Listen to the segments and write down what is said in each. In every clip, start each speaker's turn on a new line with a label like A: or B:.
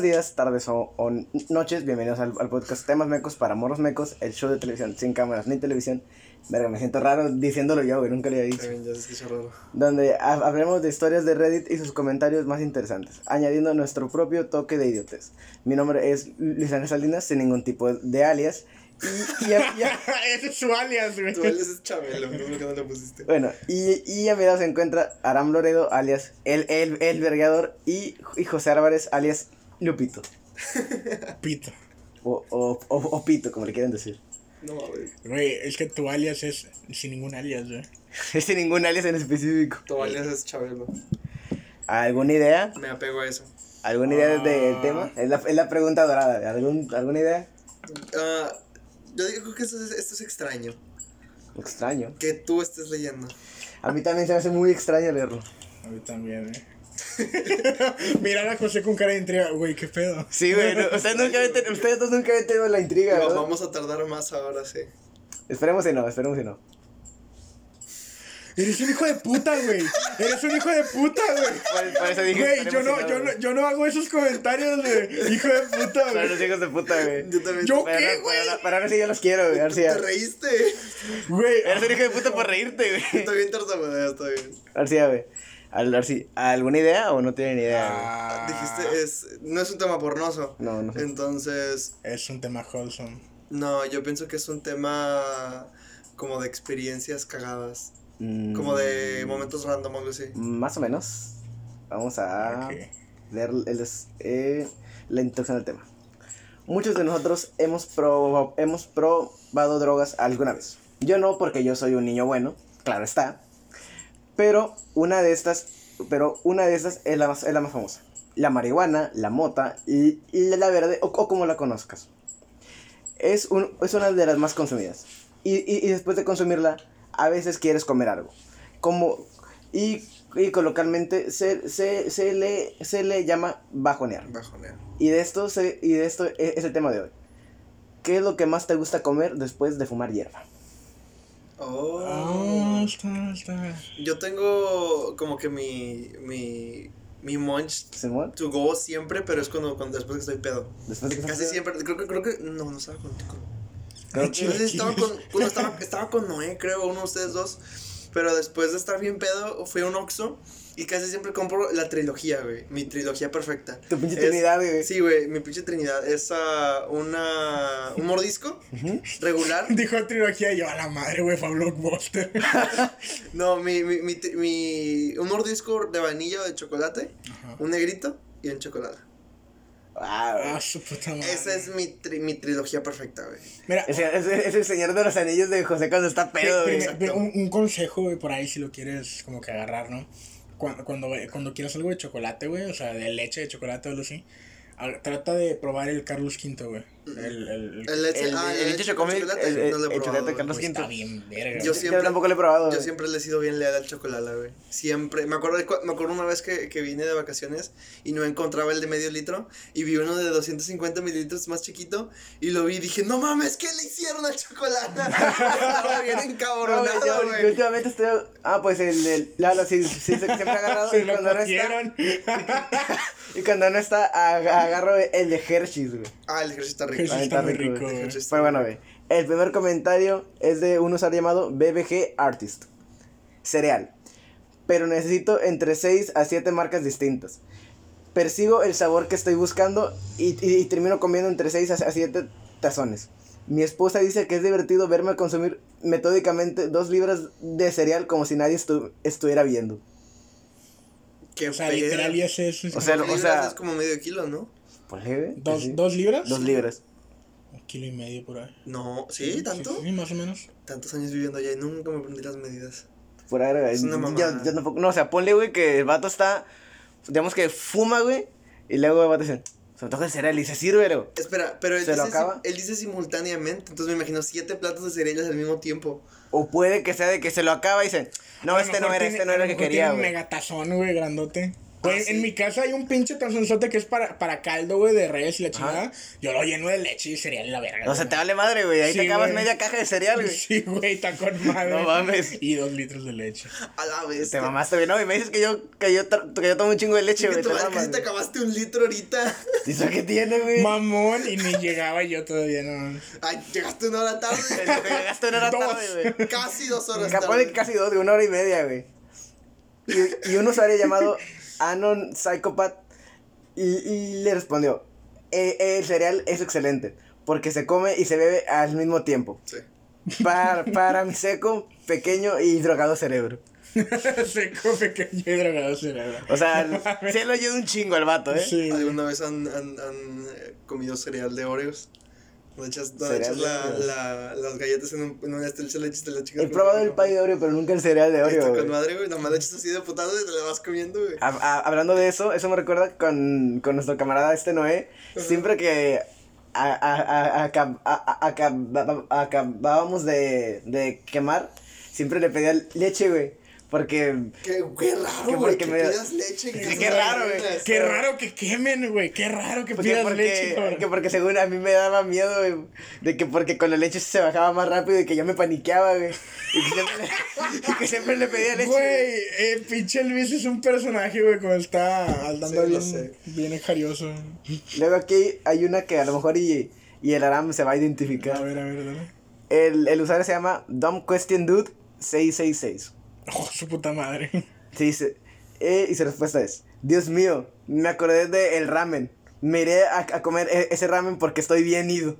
A: Buenos días, tardes o, o noches, bienvenidos al, al podcast Temas Mecos para Morros Mecos, el show de televisión sin cámaras ni televisión. Verga, me siento raro diciéndolo yo, güey, nunca lo había dicho.
B: También ya se escucha raro.
A: Donde ha- hablaremos de historias de Reddit y sus comentarios más interesantes, añadiendo nuestro propio toque de idiotes. Mi nombre es Luis Ángel Salinas, sin ningún tipo de alias. Y, y, a- y a-
C: Ese es su alias, güey.
B: Tú alias es Chabelo, no qué no le pusiste.
A: bueno, y, y a mi lado se encuentra Aram Loredo, alias El, el, el Vergador, y, y José Álvarez, alias Lupito.
C: Pito.
A: O, o, o, o Pito, como le quieren decir.
B: No mames.
C: Güey, es que tu alias es sin ningún alias, güey.
A: Es sin ningún alias en específico.
B: Tu alias es Chabelo.
A: ¿Alguna idea?
B: Me apego a eso.
A: ¿Alguna idea de- del
C: Ah.
A: tema? Es la, es la pregunta dorada. ¿Algún, ¿Alguna idea?
B: Ah, yo digo que esto es, esto es extraño.
A: Extraño.
B: Que tú estés leyendo.
A: A mí también se me hace muy extraño leerlo.
C: A mí también, güey. Mirar a José con cara de intriga, güey, qué pedo.
A: Sí, güey. no, ustedes, nunca habían ten- ustedes dos nunca habían tenido la intriga, ¿verdad?
B: Vamos a tardar más ahora, sí.
A: Esperemos si no, esperemos si no.
C: Eres un hijo de puta, güey. Eres un hijo de puta, güey.
A: Por, eso dije
C: Güey, yo no, yo no, yo no hago esos comentarios, güey. Hijo de puta,
A: Para
C: güey.
A: los hijos de puta, güey.
B: Yo también.
C: Yo-
A: Para,
C: qué,
A: para-
C: güey?
A: para- para ver si yo los quiero, güey. A ver si ya.
B: ¿Te reíste?
C: Güey,
A: Eres un hijo de puta por reírte, güey.
B: Está bien tartamudea, está bien.
A: A ver si ya, güey. A ver si. ¿Alguna idea o no tienen idea?
C: Ah,
B: Dijiste, es, no es un tema pornoso.
A: No, no.
B: Entonces,
C: Es un tema wholesome.
B: no, yo pienso que es un tema como de experiencias cagadas.
A: Mm,
B: Como de momentos random algo así.
A: Más o menos. Vamos a. Leer el, es- eh, la introducción al tema. Muchos de nosotros hemos, hemos probado drogas alguna vez. Yo no, porque yo soy un niño bueno, claro está. Pero una de estas, pero una de estas es la más, es la más famosa. La marihuana, la mota y, y la verde, o, o como la conozcas. Es, un, es una de las más consumidas. Y, y- y después de consumirla, a veces quieres comer algo. Como, y, y coloquialmente se, se, se, le, se le llama bajonear.
B: Bajonea.
A: Y de esto, se, y de esto e- es el tema de hoy. ¿Qué es lo que más te gusta comer después de fumar hierba?
B: Oh.
C: Ah, está, está.
B: Yo tengo como que mi, mi, mi munch
A: ¿Simón?
B: to go siempre, pero es cuando, cuando después que estoy pedo.
A: Después que
B: Casi siempre, creo que, creo que, no, no estaba contigo.
A: Creo
C: Ah,
A: que-
B: estaba con, bueno, estaba, estaba con Noé, creo, uno de ustedes dos. Pero después de estar bien pedo, fui a un Oxxo y casi siempre compro la trilogía, güey. Mi trilogía perfecta.
A: Tu pinche
B: Es-
A: trinidad, güey.
B: Sí, güey, mi pinche trinidad. Es ah, una, un mordisco regular.
C: Dijo trilogía y yo a la madre, güey, fue a Blockbuster.
B: No, mi, mi, mi, tri- mi- un mordisco de vainilla o de chocolate,
C: Ajá.
B: un negrito y un chocolate.
A: Ah.
C: Ah, su puta madre.
B: Esa es mi, tri- mi trilogía perfecta, güey.
C: Mira,
A: Es, es- es el señor de los anillos de José cuando está pedo, güey.
C: un, un consejo, güey, por ahí si lo quieres como que agarrar, ¿no? Cuando, cuando, cuando quieras algo de chocolate, güey, o sea, de leche de chocolate o algo así, trata de probar el Carlos V, güey. El, el, el-
B: El leche,
A: El-
B: ah,
A: el
B: el
A: leche chocomil,
B: chocolate,
A: el- el-
B: no lo he
A: el
B: probado,
A: chocolate
B: güey.
A: Carlos
C: güey,
A: quinto.
C: está bien verga.
B: Yo
A: Yo
B: siempre-
A: tampoco lo he probado.
B: Yo siempre le he sido bien leal al chocolate, güey. Siempre. Me acuerdo, de cu- me acuerdo una vez que, que vine de vacaciones y no encontraba el de medio litro y vi uno de 250 mililitros más chiquito y lo vi y dije, no mames, ¿qué le hicieron al chocolate? Estaba bien
A: No, güey,
B: encabronado,
A: yo, yo
B: güey.
A: últimamente estoy. Ah, pues el. el Lalo, sí, sí, sí, siempre ha agarrado. Y,
C: lo
A: cuando no está, y cuando no está, ag- agarro el de Hershey's, güey.
B: Ah, el ejercicio está rico.
C: Está muy
A: rico, Pero bueno, ve. El primer comentario es de un usuario llamado BBG Artist. Cereal. Pero necesito entre 6 a 7 marcas distintas. Persigo el sabor que estoy buscando y, y- y termino comiendo entre 6 a 7 tazones. Mi esposa dice que es divertido verme consumir metódicamente 2 libras de cereal como si nadie estu- estuviera viendo.
B: Qué
C: O sea, literal, y ese es.
A: O sea,
B: Dos
A: o sea-
B: es como medio kilo, ¿no?
A: Güey,
C: ¿Dos,
A: sí.
C: ¿Dos libras?
A: Dos libras.
C: Un kilo y medio por ahí.
B: No, ¿sí? ¿Tanto?
C: Sí, sí, más o menos.
B: Tantos años viviendo allá y nunca me aprendí las medidas.
A: Por ahí, güey.
B: Es una
A: Yo-
B: mamada.
A: yo tampoco- no, o sea, ponle, güey, que el vato está, digamos que fuma, güey, y luego el vato dice, se me toca el cereal y se sirve, güey.
B: Espera, pero él
A: ¿Se lo
B: dice,
A: acaba?
B: él dice simultáneamente, entonces me imagino siete platos de cereales al mismo tiempo.
A: O puede que sea de que se lo acaba y dice, no,
C: lo
A: este no era,
C: tiene-
A: este no era
C: lo
A: el que quería,
C: tiene un
A: güey.
C: megatazón, güey, grandote. Güey,
B: Ah, sí.
C: en mi casa hay un pinche tazonzote que es para, para caldo, güey, de res y la chingada. Yo lo lleno de leche y cereal y la verga.
A: O sea,
C: güey.
A: te vale madre, güey. Ahí
C: Sí,
A: te acabas
C: güey.
A: media caja de cereal, güey.
C: Sí, güey, está con madre.
A: No mames.
C: Y dos litros de leche.
B: A la vez.
A: Te mamaste, güey. No, y me dices que yo, que yo, que yo tomo un chingo de leche, güey. Te
B: te acabaste un litro ahorita.
A: ¿Y eso qué tiene, güey?
C: Mamón, y ni llegaba yo todavía, no.
B: Ay, llegaste una hora tarde.
A: Te llegaste una hora
C: Dos.
A: tarde, güey.
B: Casi dos horas
A: Capaz
B: tarde.
A: de casi dos, de una hora y media, güey. Y, y un usuario llamado Anon Psychopath y, y le respondió: "Eh, El cereal es excelente porque se come y se bebe al mismo tiempo.
B: Sí.
A: Para, para mi seco, pequeño y drogado cerebro.
C: Seco, pequeño y drogado cerebro.
A: O sea, se lo ayuda un chingo al vato, ¿eh?
C: Sí.
B: ¿Alguna vez han, han, han eh, comido cereal de Oreos? Donde echas,
A: Cereal
B: echas la, la, las galletas en, un, en de leche y te la chicas.
A: He probado el pay de Oreo, pero nunca el cereal de
B: Está
A: Oreo.
B: con
A: güey.
B: madre, güey. Nomás le echas así de putado y te la vas comiendo, güey.
A: Hablando de eso, eso me recuerda con, con nuestro camarada este Noé. Siempre que acabábamos de, de quemar, siempre le pedía leche, güey. Porque
B: Qué, qué raro,
A: Que
B: güey.
A: porque
B: Que
A: me-
B: pidas leche. Que
A: qué raro, güey.
C: Qué raro que quemen, güey. Qué raro que
A: porque,
C: pidas
A: porque,
C: leche, cabrón.
A: que porque según a mí me daba miedo, güey, de que porque con la leche se bajaba más rápido y que yo me paniqueaba, güey. Y que siempre le, y que siempre le pedía leche.
C: Güey, eh, pinche Luis es un personaje, güey, cuando está andando
B: Sí,
C: bien,
B: sé.
C: bien jarioso.
A: Luego aquí hay una que a lo mejor y, y el Aram se va a
C: A
A: identificar.
C: ver, a ver, dale.
A: El, el usuario se llama Dumb Question Dude 666.
C: Oh, su puta madre.
A: Se eh, y su respuesta es, Dios mío, me acordé de el ramen. Me iré a, a comer e- ese ramen porque estoy bien ido.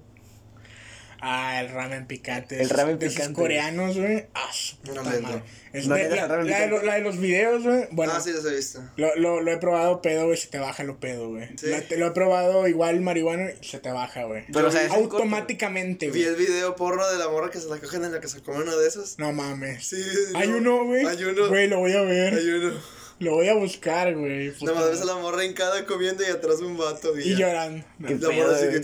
C: Ah, el ramen picante.
A: El
C: esos-
A: ramen
C: de esos
A: picante.
C: coreanos, güey. Ah, su puta
B: No le
C: madre.
B: entro.
C: Es
A: No
C: de-
A: le entras
C: la, de
A: picante.
C: lo- la de los videos, güey. Bueno,
B: ah, sí, los he visto.
C: lo, lo, lo he probado pedo, güey, se te baja lo pedo, güey.
B: Sí.
C: Lo, he probado igual marihuana y se te baja, güey.
A: Pero, o sea,
C: Automáticamente,
B: Vi
C: güey.
B: el video porro de la morra que se la cogen en la que se come uno de esos.
C: No mames.
B: Sí,
C: Hay
B: no.
C: uno, güey.
B: Hay uno.
C: Güey, lo voy a ver.
B: Hay uno.
C: Lo voy a buscar, güey. puta
B: Nada más ves a la morra hincada comiendo y atrás un vato. Y,
C: Y llorando.
A: Qué
B: La morra así que.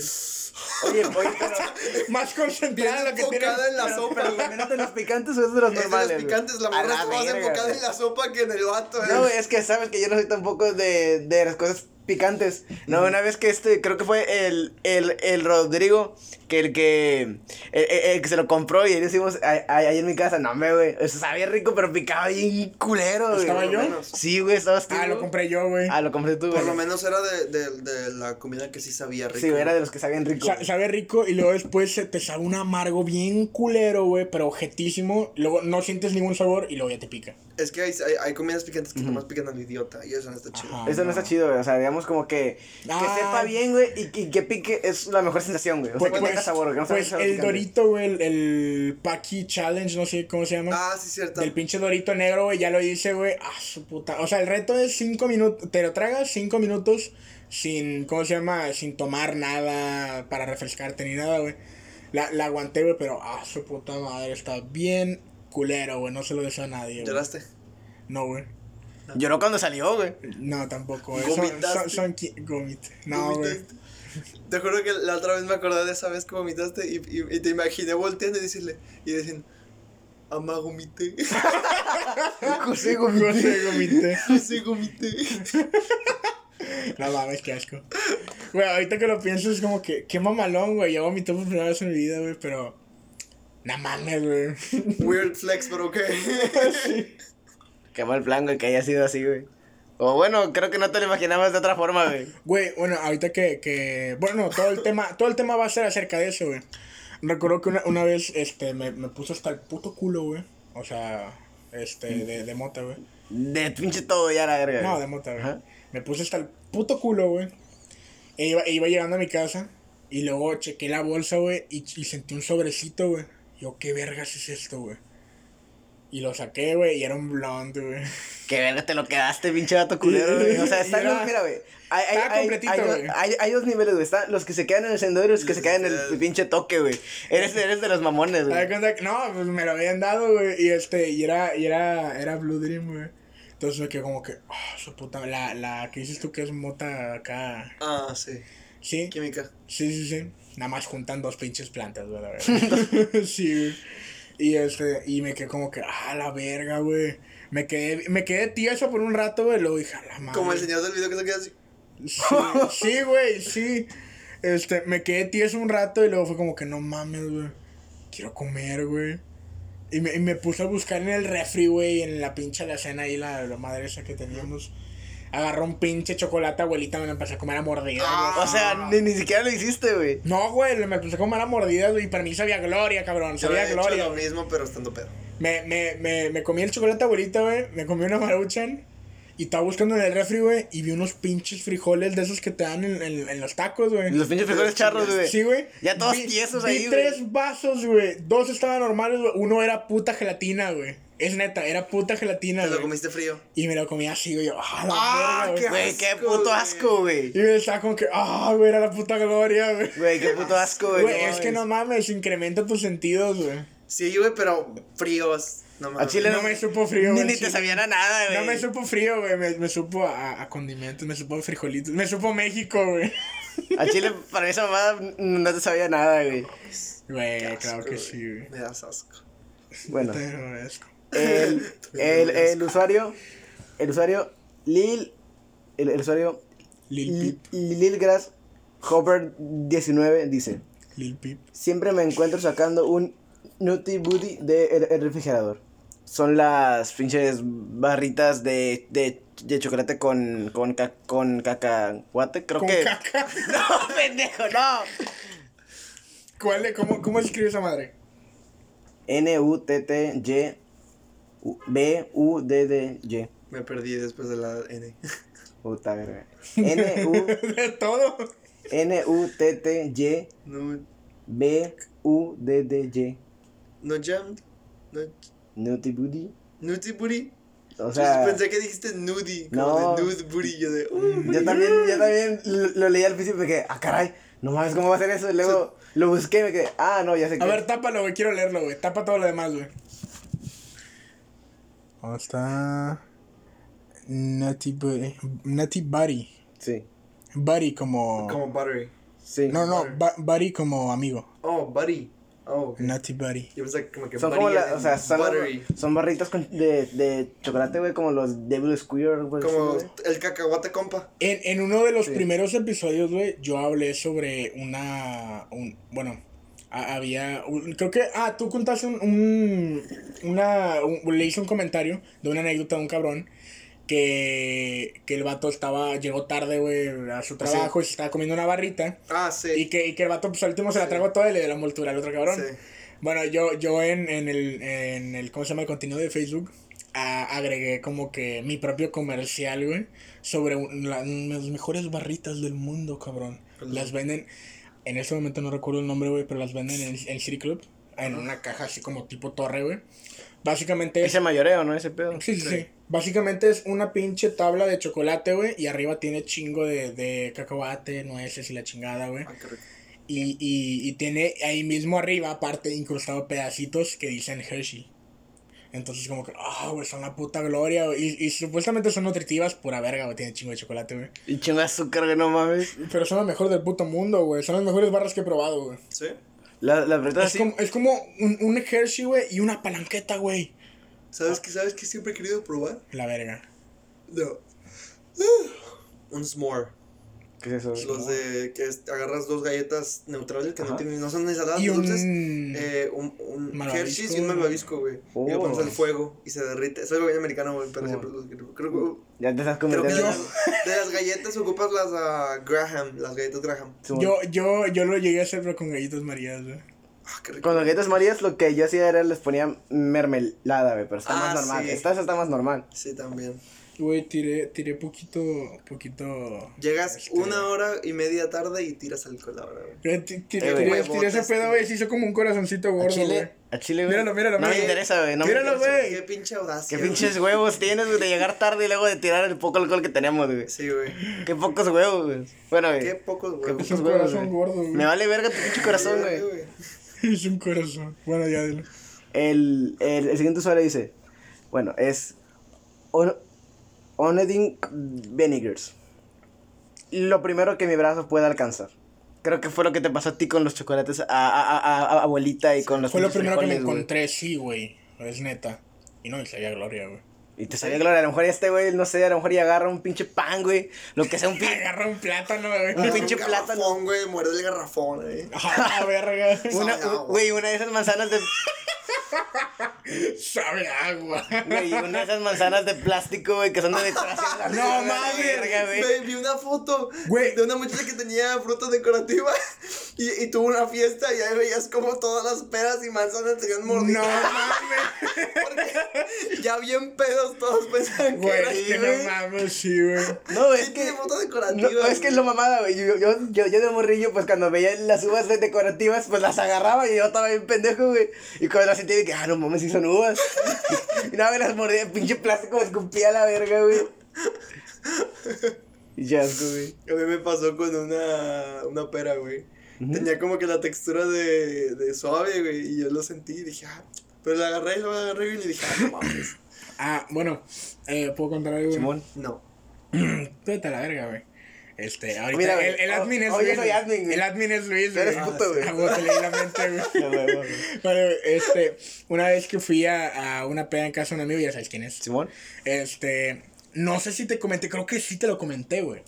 A: Oye, oye, pero,
C: Más concentrada
B: Bien
C: lo que
B: enfocada en la
A: pero,
B: sopa,
A: pero
B: güey.
A: también de los picantes o es de los
B: Es de
A: normales.
B: los picantes, la morra está más enfocada en la sopa que en el vato,
A: No, güey, es que sabes que yo no soy tampoco de, de las cosas picantes. No, una vez que este, creo que fue el, el, el Rodrigo, que el que, el, el- el que se lo compró y ahí hicimos ahí en mi casa. No, me, güey, eso sabía rico, pero picaba bien culero, güey.
C: ¿Estaba yo?
B: menos.
A: Sí, güey, estabas tú.
C: Ah, lo compré yo, güey.
A: Ah, lo compré tú, güey.
B: Por lo menos era de, de, de la comida que sí sabía rico.
A: Sí, era de los que sabían rico.
C: Sa- sabe rico y luego después se te sabe un amargo bien culero, güey, pero objetísimo. Luego no sientes ningún sabor y luego ya te pica.
B: Es que hay, hay, hay comidas picantes que nomás pican al idiota y eso no está chido.
C: Ajá.
A: Eso no está chido, güey. O sea, digamos como que, que
C: Ah.
A: sepa bien, güey, y, y que pique es la mejor sensación, güey. O sea,
C: Pues,
A: que tenga sabor, que no
C: pues
A: sabor
C: el
A: picante.
C: Dorito, güey, el, el Paki Challenge, no sé cómo se llama.
B: Ah, sí, cierto.
C: Del pinche Dorito negro, güey, ya lo hice, güey. Ah, su puta. O sea, el reto es 5 minutos. Te lo tragas 5 minutos sin, ¿cómo se llama? Sin tomar nada para refrescarte ni nada, güey. La, la aguanté, güey, pero, ah, su puta madre, está bien culero, güey. No se lo deseo a nadie, güey.
B: ¿Lloraste?
C: No, güey.
A: Lloró cuando salió, güey.
C: No, tampoco, güey. Son, son, son gomit. No, güey.
B: Te juro que la otra vez me acordé de esa vez que vomitaste y, y, y te imaginé volteando y decirle, y diciendo, ama vomité,
A: José
C: José gomité.
B: sí vomité.
C: No mames, qué asco. Güey, ahorita que lo pienso es como que, qué mamalón, güey. Yo vomité por primera vez en mi vida, güey, pero. No mames, güey.
B: Weird flex, pero ok.
A: Qué mal plan, güey, que haya sido así, güey. O bueno, creo que no te lo imaginabas de otra forma, güey.
C: Güey, bueno, ahorita que, que. Bueno, todo el tema, todo el tema va a ser acerca de eso, güey. Recuerdo que una, una vez, este, me, me puso hasta el puto culo, güey. O sea, este, de, de mota, güey.
A: De pinche todo ya la verga.
C: No, de mota, güey. Me puse hasta el puto culo, güey. E iba, e iba llegando a mi casa. Y luego chequé la bolsa, güey. Y, y sentí un sobrecito, güey. Yo, ¿qué vergas es esto, güey? Y lo saqué, güey. Y era un blonde, güey.
A: Que verga te lo quedaste, pinche vato culero, güey. O sea, está
C: Mira.
A: mira, güey. Hay, hay,
C: completito,
A: hay,
C: güey.
A: hay, hay dos niveles, güey. Están los que se quedan en el sendero y los que se quedan en el pinche toque, güey. Eres, eres de los mamones,
C: Me
A: güey.
C: cuenta que- No, pues me lo habían dado, güey. Y este, y era, y era, era Blue Dream, güey. Entonces me quedé como que, ah, su puta, la, la que dices tú que es mota acá.
B: Ah, sí.
C: Sí,
B: Química.
C: sí, sí, sí. Nada más juntan dos pinches plantas, güey, la verdad. sí, güey. Y este, y me quedé como que, ah, la verga, güey. Me quedé, me quedé tieso por un rato, güey. Luego dije, a la madre.
B: Como el señor del video que se queda así.
C: Sí, güey, sí. Este, me quedé tieso un rato y luego fue como que no mames, güey. Quiero comer, güey. Y me, y me puse a buscar en el refri, güey, en la pinche alacena ahí, la, la madre esa que teníamos. Agarró un pinche chocolate, abuelita, me lo empecé a comer a mordidas.
B: Ah.
A: O sea, ni, ni siquiera lo hiciste, güey.
C: No, güey, me empecé a comer a mordidas, güey, y para mí sabía gloria, cabrón,
B: Yo
C: sabía
B: había hecho
C: gloria.
B: lo mismo, pero estando pedo.
C: Me, me, me, me comí el chocolate abuelita, güey. Me comí una maruchan. Y estaba buscando en el refri, güey. Y vi unos pinches frijoles de esos que te dan en, en, en los tacos, güey.
A: Los pinches frijoles charros, güey.
C: Sí, güey.
A: Ya todos
C: Vi-
A: tiesos
C: vi
A: ahí, güey.
C: tres vasos, güey. Dos estaban normales, güey. Uno era puta gelatina, güey. Es neta, era puta gelatina,
B: Te lo comiste frío.
C: Y me lo comí así, güey. yo, Ah, la
B: Ah,
C: verga,
B: qué
C: güey.
A: Güey, qué
B: asco,
A: puto
B: güey.
A: asco, güey.
C: Y me estaba como que, ah, güey, era la puta gloria, güey.
A: Güey, qué puto asco, güey.
C: Güey,
A: no
C: es que no
A: mames.
C: mames, incrementa tus sentidos, güey.
B: Sí, güey, pero fríos. No
A: A
B: mames.
A: Chile
C: No me supo frío,
A: Ni,
C: güey,
A: ni
C: sí.
A: te sabían a nada, güey.
C: No me supo frío, güey. Me, me supo a, a condimentos, me supo a frijolitos. Me supo México, güey.
A: A Chile, para esa mamada, no te sabía nada, güey.
C: Güey, claro
B: asco,
C: que
B: güey.
C: sí, güey.
B: Me das asco.
A: Bueno,
C: Te agradezco.
A: El, el, el usuario, el usuario, Lil, el, el usuario,
C: Lil Peep.
A: Lilgrass Hopper 19 dice,
C: Lil Peep.
A: siempre me encuentro sacando un Nutty Booty del el refrigerador. Son las pinches barritas de, de, de chocolate con, con, ca- con cacahuate, creo
C: Con
A: que...
C: caca.
A: No, pendejo, no.
C: ¿Cuál? ¿Cómo, ¿Cómo escribe esa madre?
A: N-U-T-T-Y B-U-D-D-Y.
B: Me perdí después de la N.
A: Puta verga. N-U...
C: De todo.
A: N-U-T-T-Y
B: No,
A: B-U-D-D-Y.
B: no jammed. No,
A: Nutty Booty.
B: nudie booty.
A: O
B: Yo
A: sea,
B: pensé que dijiste nudie. Como
A: No.
B: de nude booty. Yo de. uh,
A: yo también, yo también lo, lo leí al principio y quedé, ah, caray, no mames, ¿cómo va a ser eso? Y luego lo busqué y me quedé, ah, no, ya sé
C: A
A: que.
C: ver, tápalo, güey. Quiero leerlo, güey. Tapa todo lo demás, güey. ¿Dónde está? Nutty Buddy. Nutty Buddy.
A: Sí,
C: Buddy como...
B: Como buttery.
A: sí.
C: No, no, bu- Buddy como amigo.
B: Oh, buddy. Oh, ok.
C: Nutty Buddy.
B: Yo pensé como que
A: Son
B: buddy
A: como la, o sea, son, son barritas con- de, de chocolate, güey, como los Devil Square, güey.
B: Como el cacahuate compa.
C: En, en uno de los
A: Sí.
C: primeros episodios, güey, yo hablé sobre una. Un, bueno, a- había. creo que. Ah, tú contaste un. un- una. un- le hice un comentario de una anécdota de un cabrón. Que, que el vato estaba. Llegó tarde, güey, a su trabajo y se estaba comiendo una barrita.
B: Ah, sí.
C: Y que, y que el vato, pues al último se la tragó toda y le dio la envoltura al otro cabrón.
B: Sí.
C: Bueno, yo, yo en, en, el, en el, ¿cómo se llama? El contenido de Facebook, a- agregué como que mi propio comercial, güey, sobre un- la- las mejores barritas del mundo, cabrón.
B: ¿Cuáles
C: Las venden, en este momento no recuerdo el nombre, güey, pero las venden en, en City Club, en una caja así como tipo torre, güey. Básicamente es...
A: Ese mayoreo, ¿no? Ese pedo.
C: Sí, sí,
B: Sí.
C: sí. Básicamente es una pinche tabla de chocolate, güey, y arriba tiene chingo de, de cacahuate, nueces y la chingada, güey.
B: Ah.
C: Y, y, y tiene ahí mismo arriba, aparte, incrustado pedacitos que dicen Hershey. Entonces, como que, ah, güey, son la puta gloria, güey. Y, y supuestamente son nutritivas, pura verga, güey. Tiene chingo de chocolate, güey.
A: Y chingo de azúcar, güey, no mames.
C: Pero son las mejores del puto mundo, güey. Son las mejores barras que he probado, güey.
B: ¿Sí?
A: La, las barritas
C: Es
A: así.
C: como, es como un, un Hershey, güey, y una palanqueta, güey.
B: ¿Sabes qué, ¿Sabes qué siempre he querido probar?
C: La verga.
B: No. Un s'more.
A: ¿Qué es eso?
B: Los de que es- agarras dos galletas neutrales que no tienen, no son ni saladas
C: Y
B: dulces.
C: un...
B: Eh, un. Hershey's y un malvavisco, güey. Y lo
A: Oh.
B: pones al fuego y se derrite. Es algo bien americano, güey, pero
A: Oh.
B: siempre los. Creo, que-
A: Ya te estás
B: creo que de las, de las galletas ocupas las ah, Graham, las galletas Graham.
C: Yo, yo, yo lo llegué a hacer, pero con galletas marías, güey.
B: Ah.
A: Con las galletas marías lo que yo hacía era les ponía mermelada, güey, pero está
B: Ah,
A: más normal.
B: sí.
A: Esta esta está más normal.
B: Sí, también.
C: Güey, tiré, tiré poquito, poquito...
B: Llegas
C: Este-
B: una hora y media tarde y tiras alcohol ahora, güey.
C: Tiré,
A: Eh,
C: tiré, ese pedo, güey, se hizo como un corazoncito gordo, güey.
A: Chile, a Chile, güey.
C: Míralo, míralo,
A: No me interesa, güey. No me
C: Míralo,
A: interesa.
C: güey.
B: Qué pinche audacia.
A: Qué pinches huevos tienes, güey, de llegar tarde y luego de tirar el poco alcohol que teníamos, güey.
B: Sí, güey.
A: Qué pocos huevos, güey. Bueno, güey.
B: Qué pocos,
A: Qué
B: güey.
C: Es un
A: pocos huevos,
C: corazón
A: güey.
C: gordo, güey.
A: Me vale verga tu pinche corazón, güey.
C: Es un corazón. Bueno, ya dilo.
A: El, el, el siguiente usuario dice, bueno, es Onedin Vinegars. Lo primero que mi brazo pueda alcanzar. Creo que fue lo que te pasó a ti con los chocolates a, a- a- a- abuelita y con los
C: Fue lo primero que me encontré, sí, güey. Es neta. Y no, y sabía gloria, güey.
A: Y te sabía gloria, a lo mejor ya este güey, no sé, a lo mejor ya agarra un pinche pan, güey. Lo que sea un pinche.
C: Agarra un plátano, güey.
A: Un pinche
B: Un
A: plátano.
B: garrafón, güey, muerde el garrafón, güey.
C: Ah, verga.
A: Una, güey, una de esas manzanas de.
C: Sabe agua.
A: Güey, una de esas manzanas de plástico, güey, que son de decoración.
C: No mames,
A: güey.
B: Güey, vi una foto
C: Güey.
B: de una muchacha que tenía fruta decorativa y, y tuvo una fiesta y ahí veías como todas las peras y manzanas se habían
C: No
B: mordido.
C: mames.
B: Porque ya bien pedos todos pensaban que era
C: que no mames, sí, güey.
A: No, es
B: Sí,
A: que.
B: tiene foto decorativa.
A: No, es que es lo mamada, güey. Yo, yo, yo, yo de morrillo, pues cuando veía las uvas de decorativas, pues las agarraba y yo estaba bien pendejo, güey. Y cuando las sentí, dije, ah, no mames, si son uvas. y nada, me las mordía, pinche plástico, me escupía a la verga, güey. Y ya, asco, güey.
B: A mí me pasó con una, una pera, güey. Tenía como que la textura de, de suave, güey. Y yo lo sentí y dije, ah. Pero la agarré y lo agarré y le dije, ah, no mames.
C: Ah, bueno, eh, ¿puedo contar algo? güey?
A: Simón.
B: No.
C: Vete a la verga, güey. Este, ahorita
A: Mira, güey,
C: el, el admin es
A: yo
C: Luis.
A: soy admin, güey.
C: El admin es Luis,
A: Tú eres
C: güey.
A: puto, güey.
C: Ah, güey, la mente, güey.
A: Güey, güey.
C: Bueno, este, una vez que fui a, a una peda en casa de un amigo, ya sabes quién es.
A: Simón.
C: Este, no sé si te comenté, creo que sí te lo comenté, güey.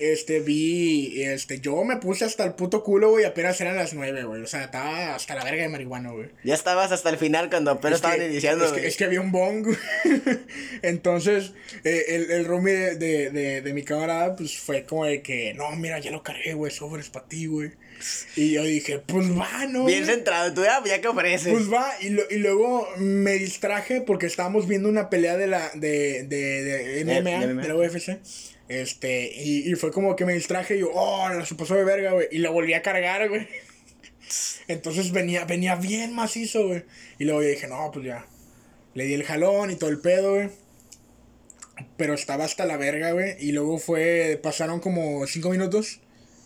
C: Este, vi, este, yo me puse hasta el puto culo, güey, apenas eran las nueve, güey. O sea, estaba hasta la verga de marihuana, güey.
A: Ya estabas hasta el final cuando apenas
C: Es que-
A: estaban iniciando,
C: Es que, es que había un bong. güey. Entonces, eh, el, el roomie de, de, de, de mi camarada, pues fue como de que, no, mira, ya lo cargué, güey, sobres para ti, güey. Y yo dije, pues va, ¿no?
A: Bien
C: güey?
A: centrado, tú ya, ya que ofreces.
C: Pues va, y, lo- y luego me distraje porque estábamos viendo una pelea de la de, de, de MMA,
A: de
C: de,
A: MMA.
C: la UFC. Este, y, y fue como que me distraje y yo, oh, la se pasó de verga, güey. Y lo volví a cargar, güey. Entonces venía, venía bien macizo, güey. Y luego yo dije, no, pues ya. Le di el jalón y todo el pedo, güey. Pero estaba hasta la verga, güey. Y luego fue, pasaron como cinco minutos.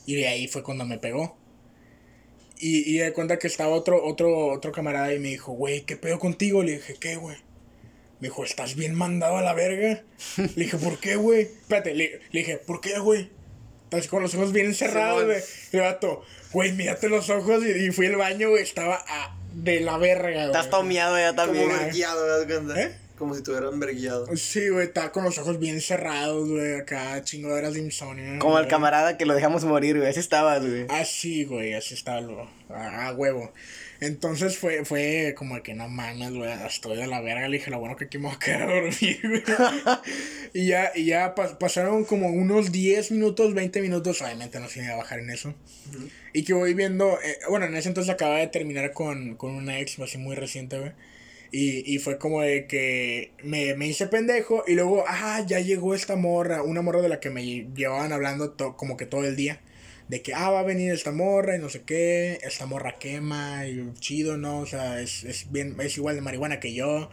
C: Y de ahí fue cuando me pegó. Y, y de cuenta que estaba otro, otro, otro camarada y me dijo, güey, ¿qué pedo contigo? Le dije, ¿qué, güey? Me dijo, ¿estás bien mandado a la verga? Le dije, ¿por qué, güey? Espérate, le, le dije, ¿por qué, güey? Estás con los ojos bien cerrados, güey. Y el vato, güey, mírate los ojos. Y, y fui al baño, güey, estaba a- de la verga, güey.
A: Estás tomeado ya
B: Como
A: también.
B: cuenta?
C: ¿Eh?
B: Como si tuvieran verguiado.
C: Sí, güey, estaba con los ojos bien cerrados, güey, acá, chingaderas de insomnio.
A: Como el camarada que lo dejamos morir, güey. Así estabas, güey.
C: Así, güey, así estaba lo, a, a huevo. Entonces fue, fue como que no mames, güey, estoy de la verga. Le dije, lo bueno que aquí me voy a quedar a dormir, güey. y ya, y ya pas- pasaron como unos 10 minutos, 20 minutos. Obviamente no se iba a bajar en eso. Y que voy viendo, eh, bueno, en ese entonces acababa de terminar con, con una ex, así muy reciente, güey. Y, y fue como de que me, me hice pendejo y luego, ah, ya llegó esta morra, una morra de la que me llevaban hablando to- como que todo el día. De que, ah, va a venir esta morra y no sé qué, esta morra quema y chido, ¿no? O sea, es, es, bien, es igual de marihuana que yo.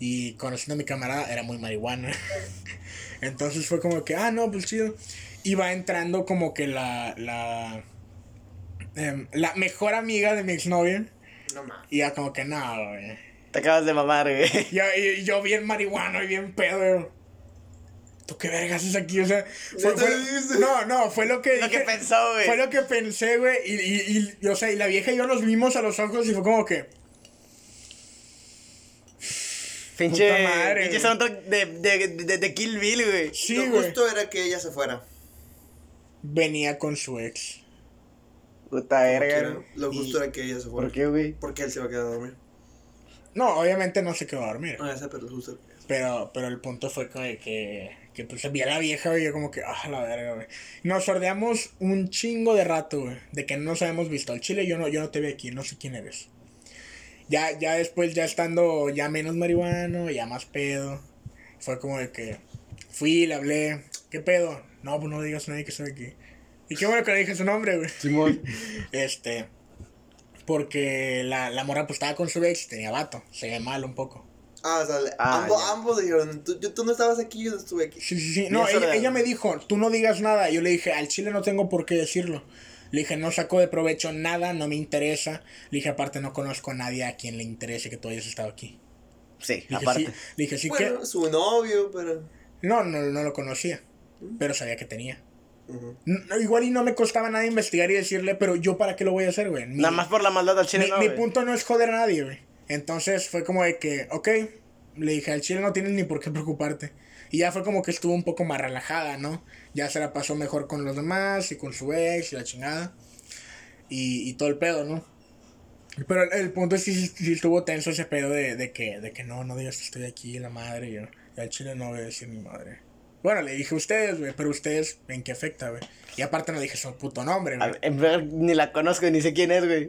C: Y conociendo a mi camarada, era muy marihuana. Entonces fue como que, ah, no, pues chido. Y va entrando como que la, la, em, la mejor amiga de mi exnovia.
B: No.
C: Y ya como que, no, güey.
A: Te acabas de mamar, güey.
C: Y, y- y yo bien marihuano y bien pedo. ¿Tú qué vergas haces aquí? O sea, fue-
B: ¿Neta
C: fue- no, no, fue lo que
A: Lo que
C: dije.
A: pensó, güey.
C: Fue lo que pensé, güey. Y, y, y, o sea, y la vieja y yo nos vimos a los ojos y fue como que.
A: Pinche.
C: Madre,
A: pinche soundtrack de, de, de, de Kill Bill, güey.
C: Sí,
B: lo
C: güey.
B: justo era que ella se fuera.
C: Venía con su ex.
A: Puta verga.
B: Lo
A: Y-
B: justo era que ella se fuera.
A: ¿Por qué, güey?
B: Porque él se va a quedar a dormir.
C: No, obviamente no se quedó a dormir.
B: Ah, esa, pero justo.
C: Pero, pero el punto fue que, que, que pues vi a la vieja, güey, y yo como que, ah, la verga, güey. Nos sordeamos un chingo de rato, güey, de que no nos habíamos visto. Al chile yo no, yo no te vi aquí, no sé quién eres. Ya, ya después, ya estando ya menos marihuano, ya más pedo, fue como de que fui, le hablé, ¿qué pedo? No, pues no digas a nadie que estoy aquí. Y qué bueno que le dije su nombre, güey.
A: Simón.
C: Este, porque la, la morra pues estaba con su ex y tenía vato, se ve mal un poco.
B: Ah, o sea,
A: Ah,
B: ambos, ambos dijeron, tú, yo- tú no estabas aquí, yo no estuve aquí.
C: Sí, sí, sí. No, ella, ella me dijo, tú no digas nada. Yo le dije, al chile no tengo por qué decirlo. Le dije, no saco de provecho nada, no me interesa. Le dije, aparte, no conozco a nadie a quien le interese que tú hayas estado aquí.
A: Sí,
C: Le dije,
A: aparte.
C: sí, le dije, sí
B: bueno,
C: que...
B: su novio, pero.
C: No, no, no lo conocía, pero sabía que tenía. Igual y no me costaba nada investigar y decirle, pero yo para qué lo voy a hacer, güey. Mi-
A: Nada más por la maldad al chile,
C: mi,
A: no,
C: mi punto no es joder a nadie, güey. Entonces fue como de que, ok, le dije, al chile no tienes ni por qué preocuparte. Y ya fue como que estuvo un poco más relajada, ¿no? Ya se la pasó mejor con los demás y con su ex y la chingada. Y, y todo el pedo, ¿no? Pero el, el punto es que sí, sí estuvo tenso ese pedo de, de que, de que no, no digas que estoy aquí, la madre. Y yo, y al chile no voy a decir mi madre. Bueno, le dije a ustedes, güey, pero ustedes, ¿en qué afecta, güey? Y aparte no dije su puto nombre, güey.
A: ver, en verdad, ni la conozco, ni sé quién es, güey.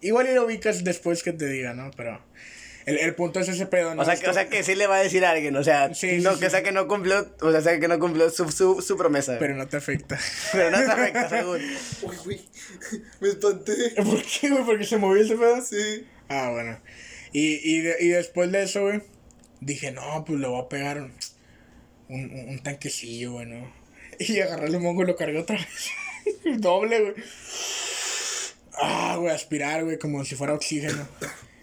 C: Igual y lo ubicas después que te diga, ¿no? Pero el, el punto es ese pedo, ¿no?
A: O sea, que, o sea que sí le va a decir a alguien, o sea,
C: Sí,
A: no,
C: sí,
A: que
C: sí.
A: sea que no cumplió, o sea, sea que no cumplió su, su, su promesa.
C: Pero no te afecta.
A: Pero no te afecta, según.
B: Uy, güey. Me espanté.
C: ¿Por qué, güey? ¿Porque se movió ese pedo?
B: Sí.
C: Ah, bueno. Y, y, de- y después de eso, güey, dije, no, pues le voy a pegar un, un, un tanquecillo, güey, ¿no? Y agarré el mongo y lo cargué otra vez. Doble, güey. Ah, güey, aspirar, güey, como si fuera oxígeno.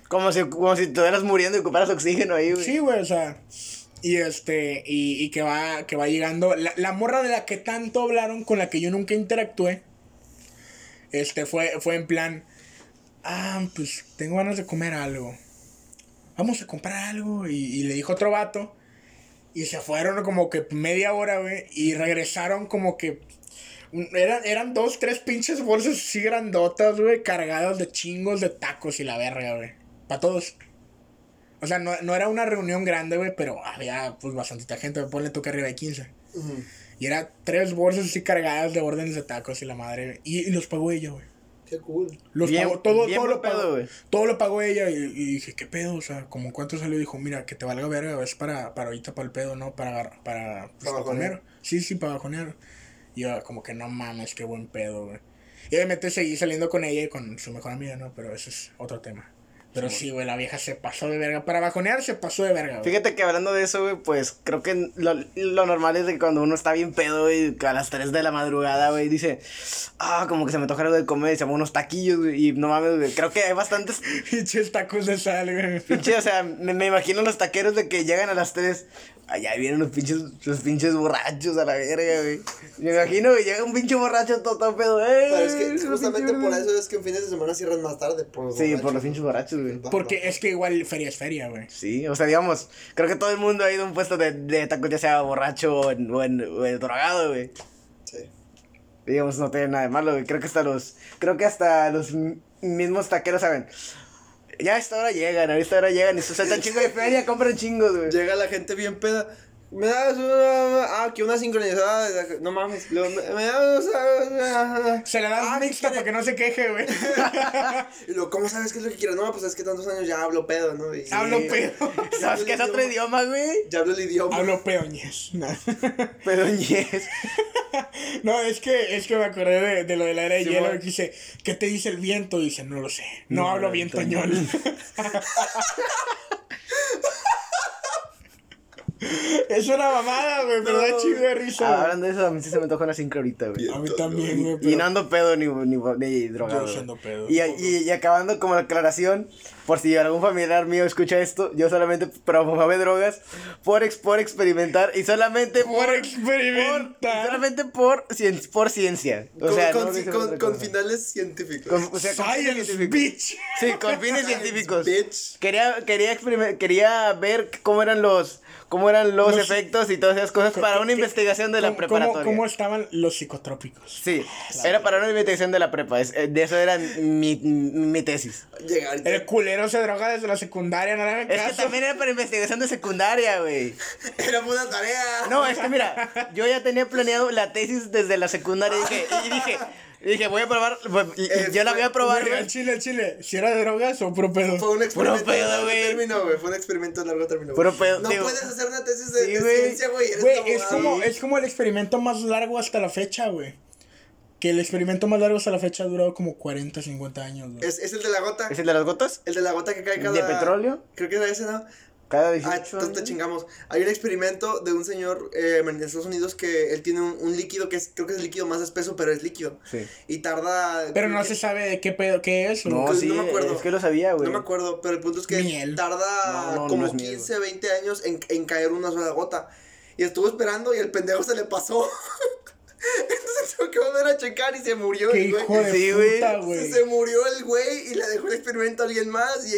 A: Como si, como si estuvieras muriendo y ocuparas oxígeno ahí, güey.
C: Sí, güey, o sea. Y este, y, y que va, que va llegando. La, la morra de la que tanto hablaron, con la que yo nunca interactué. Este, fue, fue en plan. Ah, pues tengo ganas de comer algo. Vamos a comprar algo. Y, y le dijo otro vato. Y se fueron como que media hora, güey. Y regresaron como que. Eran, eran dos, tres pinches bolsas así grandotas, güey. Cargadas de chingos de tacos y la verga, güey. Para todos. O sea, no, no era una reunión grande, güey, pero había pues bastante gente. Ponle tú que arriba de 15.
B: Ujú.
C: Y era tres bolsas así cargadas de órdenes de tacos y la madre. güey. Y, y los pagó ella, güey.
B: Qué cool.
C: Los
A: Bien-
C: pagó, todo,
A: bien
C: todo lo pagó.
A: pedo,
C: todo lo pagó ella. Y, y dije, ¿qué pedo? O sea, como cuánto salió? Dijo, mira, que te valga verga, es para, para ahorita, para el pedo, ¿no? Para, para, pues,
B: Para
C: para comer.
B: bajonear.
C: Sí, sí, para bajonear. Y yo, como que no mames, qué buen pedo, güey. Y obviamente seguí saliendo con ella y con su mejor amiga, ¿no? Pero eso es otro tema. Pero sí, güey, la vieja se pasó de verga. Para bajonear se pasó de verga, güey.
A: Fíjate que hablando de eso, güey, pues creo que lo, lo normal es de que cuando uno está bien pedo, güey, a las 3 de la madrugada, güey, dice, ah, como que se me toca algo de comer y se unos taquillos, güey, y no mames, güey, creo que hay bastantes,
C: Pinches tacos de sal, güey.
A: pinche, o sea, me, me imagino los taqueros de que llegan a las 3, allá vienen los pinches, los pinches borrachos a la verga, güey. Me imagino, güey, llega un pinche borracho todo, todo pedo, eh.
B: Pero es que
A: los
B: justamente por eso es que en fines de semana cierran más tarde. Por
A: Sí, por los pinches borrachos, güey.
C: Porque es que igual feria es feria, güey.
A: Sí, o sea, digamos, creo que todo el mundo ha ido a un puesto de, de tacos, ya sea borracho o, en, o, en- o en drogado, güey.
B: Sí.
A: Digamos, no tiene nada de malo, güey. Creo que hasta los, creo que hasta los mismos taqueros saben. Ya a esta hora llegan, a esta hora llegan y se sueltan chingo de feria, compran chingos, güey.
B: Llega la gente bien peda. Me das una. Ah, que una sincronizada. de la- No mames. me, me das una.
C: Se le da
B: Ah,
C: un
B: ¿qué
C: mixta para que no se queje, güey.
B: Y luego, ¿cómo sabes qué es lo que quiero? No, pues es que tantos años ya hablo pedo, ¿no? Y-
C: Hablo pedo.
A: ¿Sabes qué es otro idioma, güey?
B: Ya hablo el idioma.
C: Hablo pedoñez. No.
A: Pero yes.
C: No, es que, es que me acordé de, de lo de la era de
B: Sí,
C: hielo.
B: bueno.
C: Que dice, ¿qué te dice el viento? Dice, no lo sé. No,
A: No,
C: hablo bien toñol. es una mamada, güey, pero da chido de risa.
A: Ah,
C: güey.
A: hablando de eso, a mí sí se me toca una sincro ahorita, güey.
C: A mí también, güey.
A: Y
C: pero-
A: no ando pedo ni, ni, ni drogado.
C: Yo sí
A: güey.
C: ando pedo.
A: Y, y, y acabando como aclaración, por si algún familiar mío escucha esto, yo solamente promueve drogas por, ex- por experimentar y solamente por,
C: Por experimentar.
A: por- y solamente por, cien- por ciencia. O
B: Con,
A: sea,
B: con,
A: no dice
B: con- con
A: cosa.
B: finales científicos.
A: Con- o sea, con fines
C: Science,
A: científicos.
C: bitch.
A: Sí, con fines científicos.
B: Bitch.
A: Quería, quería, experime- quería ver cómo eran los, cómo eran los,
C: Los-
A: efectos y todas esas cosas para una
C: ¿Qué-
A: investigación de la
C: ¿Cómo-
A: preparatoria.
C: ¿Cómo, cómo estaban los psicotrópicos?
A: Sí, era para una investigación de la prepa. es- eh, de eso era mi, mi tesis.
B: Llegar.
C: El culero se droga desde la secundaria, no hagan
A: Es que también era para investigación de secundaria, güey.
B: Era una tarea.
A: No, es que mira, yo ya tenía planeado la tesis desde la secundaria y dije, y dije, y dije, voy a probar, yo la voy a probar,
C: Güey, al chile, al chile. Si era de drogas o puro pedo.
B: Fue un experimento
A: Puro pedo, güey.
B: güey. Fue un experimento largo término.
A: Puro pedo,
B: No
A: digo-
B: puedes hacer una tesis de,
A: Sí,
B: de
A: güey.
B: ciencia, güey.
C: es como, es como el experimento más largo hasta la fecha, güey. Que el experimento más largo hasta la fecha ha durado como 40, 50 años, güey.
B: Es, es el de la gota.
A: ¿Es el de las gotas?
B: El de la gota que cae cada.
A: ¿De petróleo?
B: Creo que era ese, ¿no?
A: Cada
B: Ah,
A: 18
B: entonces te
A: años.
B: chingamos. Hay un experimento de un señor eh, en Estados Unidos que él tiene un, un líquido que es, creo que es el líquido más espeso, pero es líquido.
A: Sí.
B: Y tarda.
C: Pero no
B: que-
C: se sabe de qué pedo, qué es.
A: No,
C: güey.
B: no
A: sí,
B: me acuerdo.
A: es que lo sabía, güey.
B: No me acuerdo, pero el punto es que
C: Miel.
B: tarda
A: No, no,
B: como
A: no es miel,
B: 15, 20 años en, en caer una sola gota. Y estuvo esperando y el pendejo se le pasó. Entonces tuvo que volver a checar y se murió
C: Qué
B: el güey.
C: hijo de
A: Sí, güey.
C: puta, güey.
B: Se murió el güey y le dejó el experimento a alguien más y,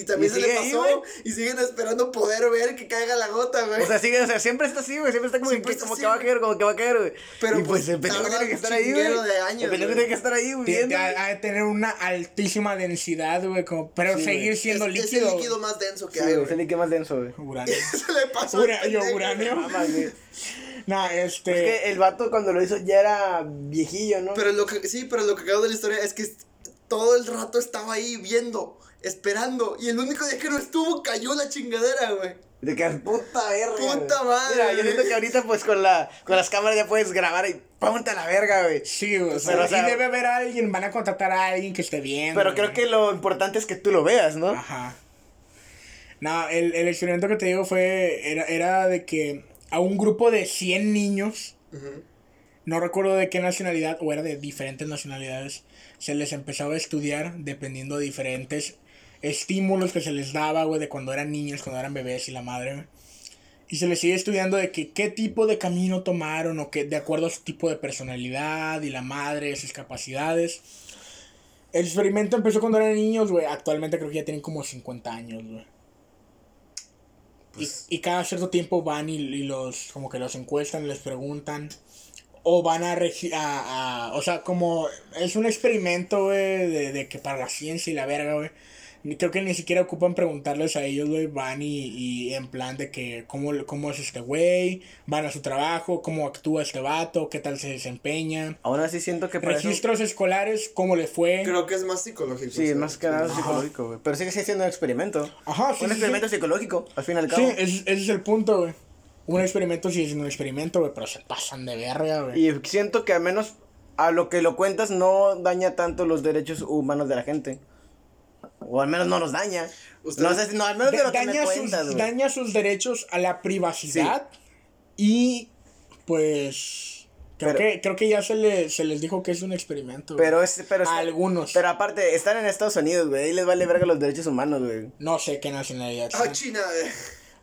B: y también
A: ¿Y
B: se le
A: ahí,
B: pasó
A: güey?
B: y siguen esperando poder ver que caiga la gota, güey.
A: O sea, sigue, o sea, siempre está así, güey. Siempre está como,
B: Siempre
A: que,
B: está
A: como
B: así,
A: que va a
B: güey.
A: caer, como que va a caer, güey.
B: Pero,
A: y pues
B: pues,
A: el pendejo tiene que estar ahí, güey.
B: de años,
A: El pendejo
B: güey.
A: tiene que estar ahí, viendo.
C: Ha de tener una altísima densidad, güey, como, pero
A: Sí,
C: seguir
A: güey.
C: siendo
B: es, es
C: líquido.
B: el líquido más denso que
A: Sí,
B: hay,
A: güey, es el
B: güey.
A: líquido más denso, güey.
C: Uranio.
B: Se le pasó.
C: uranio.
A: Güey.
C: No, este.
A: Es que el vato cuando lo hizo ya era viejillo, ¿no?
B: Pero lo que, sí, pero lo que quedó de la historia es que todo el rato estaba ahí viendo, esperando. Y el único día que no estuvo cayó la chingadera, güey.
A: De que puta verga.
B: Puta madre.
A: Mira, yo siento que ahorita, pues con la con las cámaras ya puedes grabar y ponte a la verga, güey.
C: Sí, güey, o sea,
A: Pero, o sea-
C: debe haber alguien, van a contratar a alguien que esté bien.
A: Pero creo que lo importante es que tú lo veas, ¿no?
C: Ajá. No, el, el experimento que te digo fue. Era, era de que a un grupo de 100 niños,
B: Ujú.
C: No recuerdo de qué nacionalidad, o era de diferentes nacionalidades, se les empezaba a estudiar dependiendo de diferentes estímulos que se les daba, güey, de cuando eran niños, cuando eran bebés y la madre, güey. Y se les sigue estudiando de que qué tipo de camino tomaron o que de acuerdo a su tipo de personalidad y la madre, sus capacidades. El experimento empezó cuando eran niños, güey. Actualmente creo que ya tienen como 50 años, güey.
A: Pues
C: y, y cada cierto tiempo van y, y los, como que los encuestan, les preguntan. O van a, a, a- O sea, como es un experimento, güey, de, de que para la ciencia y la verga, güey. Creo que ni siquiera ocupan preguntarles a ellos, güey. Van y, y en plan de que cómo, cómo es este güey, van a su trabajo, cómo actúa este vato, qué tal se desempeña.
A: Aún así siento que para eso-
C: Registros escolares, cómo le fue.
B: Creo que es más psicológico.
A: Sí, es más que nada
B: Ajá.
A: psicológico, güey. Pero sigue siendo un experimento.
C: Ajá, sí,
A: un
C: sí,
A: experimento
C: sí.
A: psicológico, al fin y al
C: Sí,
A: cabo.
C: ese, ese es el punto, güey. Un experimento sigue siendo un experimento, güey, pero se pasan de verga, güey.
A: Y siento que al menos a lo que lo cuentas no daña tanto los derechos humanos de la gente. O al menos no los daña.
B: Ustedes-
A: No sé si, no, al menos de lo que me
C: daña,
A: cuentas,
C: sus, daña sus derechos a la privacidad y pues creo
A: Pero-
C: que creo que ya se, le, se les dijo que es un experimento. güey.
A: Pero es, pero
C: a algunos.
A: Pero aparte, están en Estados Unidos, güey. Ahí les vale verga los derechos humanos, güey.
C: no sé qué nacionalidad.
B: Ah. China. eh.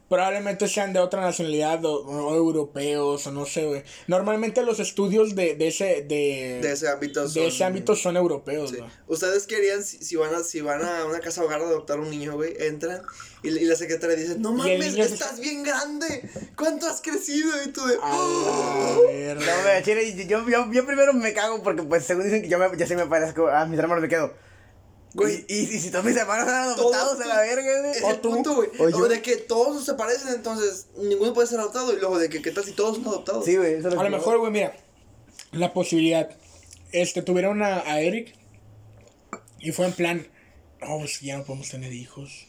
C: Probablemente sean de otra nacionalidad o, o europeos o no sé, güey. Normalmente los estudios de, de ese de,
B: De ese ámbito.
C: de
B: son-
C: ese ámbito son europeos,
B: Sí.
C: güey.
B: Ustedes querían, si, si van a, si van a una casa hogar a adoptar un niño, güey, entran y, y la secretaria dice, no mames,
C: se-
B: estás bien grande. ¿Cuánto has crecido? Y tú de,
C: A
B: "Oh".
A: No, güey, yo, yo, yo primero me cago porque, pues, según dicen que yo me, ya se me parezco a mis hermanos, me quedo.
B: Güey.
A: Y, y, si todos mis hermanos eran
B: Todos-
A: adoptados a la verga, güey.
B: Es
C: O
B: el
C: tú,
B: punto, güey.
A: o
B: de que todos se parecen, entonces ninguno puede ser adoptado. Y luego de que, ¿qué tal si todos son adoptados?
A: Sí, güey, eso es
C: A lo mejor, güey, mira, la posibilidad, este, tuvieron a, a Eric y fue en plan, no, pues ya no podemos tener hijos.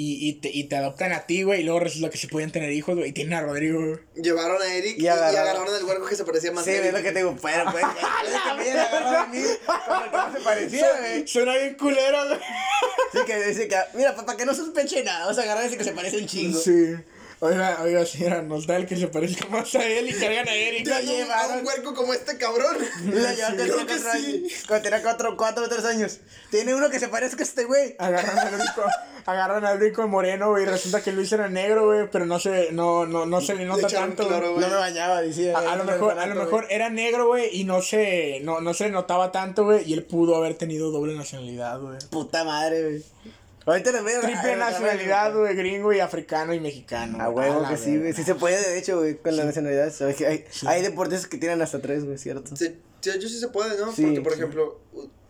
C: Y, y, te, y te adoptan a ti, güey, y luego resulta que sí podían tener hijos, güey, y tienen a Rodrigo, güey.
B: Llevaron a Eric
A: Y agarraron-
B: agarraron al huerco que se parecía más
A: Sí,
B: a
A: es
B: Eric.
A: lo que te digo, pero, pues, es que me hayan agarrado a mí como el que se parecía, güey.
C: Suena bien culero, güey.
A: Sí, que dice que, mira, para que no sospeche nada, vamos a agarrar ese que se parece un chingo.
C: Sí. Oiga, oiga, señora, nos da el que se parezca más a él y cargan a Eric.
A: Lo llevaron.
B: un huerco como este cabrón.
A: Llevaron cuatro
B: sí.
A: años. Cuando tenía cuatro, cuatro o tres años. Tiene uno que se parezca a este güey.
C: Agarran al rico, agarran al rico moreno, güey, y resulta que Luis era negro, güey, pero no se, no, no, no se le nota tanto.
A: No me bañaba, decía.
C: A, a lo mejor, a lo mejor era negro, güey, y no se, no, no se le notaba tanto, güey, y él pudo haber tenido doble nacionalidad, güey.
A: Puta madre, güey. Ahorita voy a
C: Triple nacionalidad, güey, gringo y africano y mexicano.
A: A
C: güey.
A: huevo que sí, güey. Sí se puede, de hecho, güey, con la nacionalidad. ¿sabes? Que hay, hay deportes que tienen hasta tres, güey, ¿cierto?
B: Sí, hecho sí se puede, ¿no?
A: Sí,
B: Porque, por
A: sí.
B: ejemplo,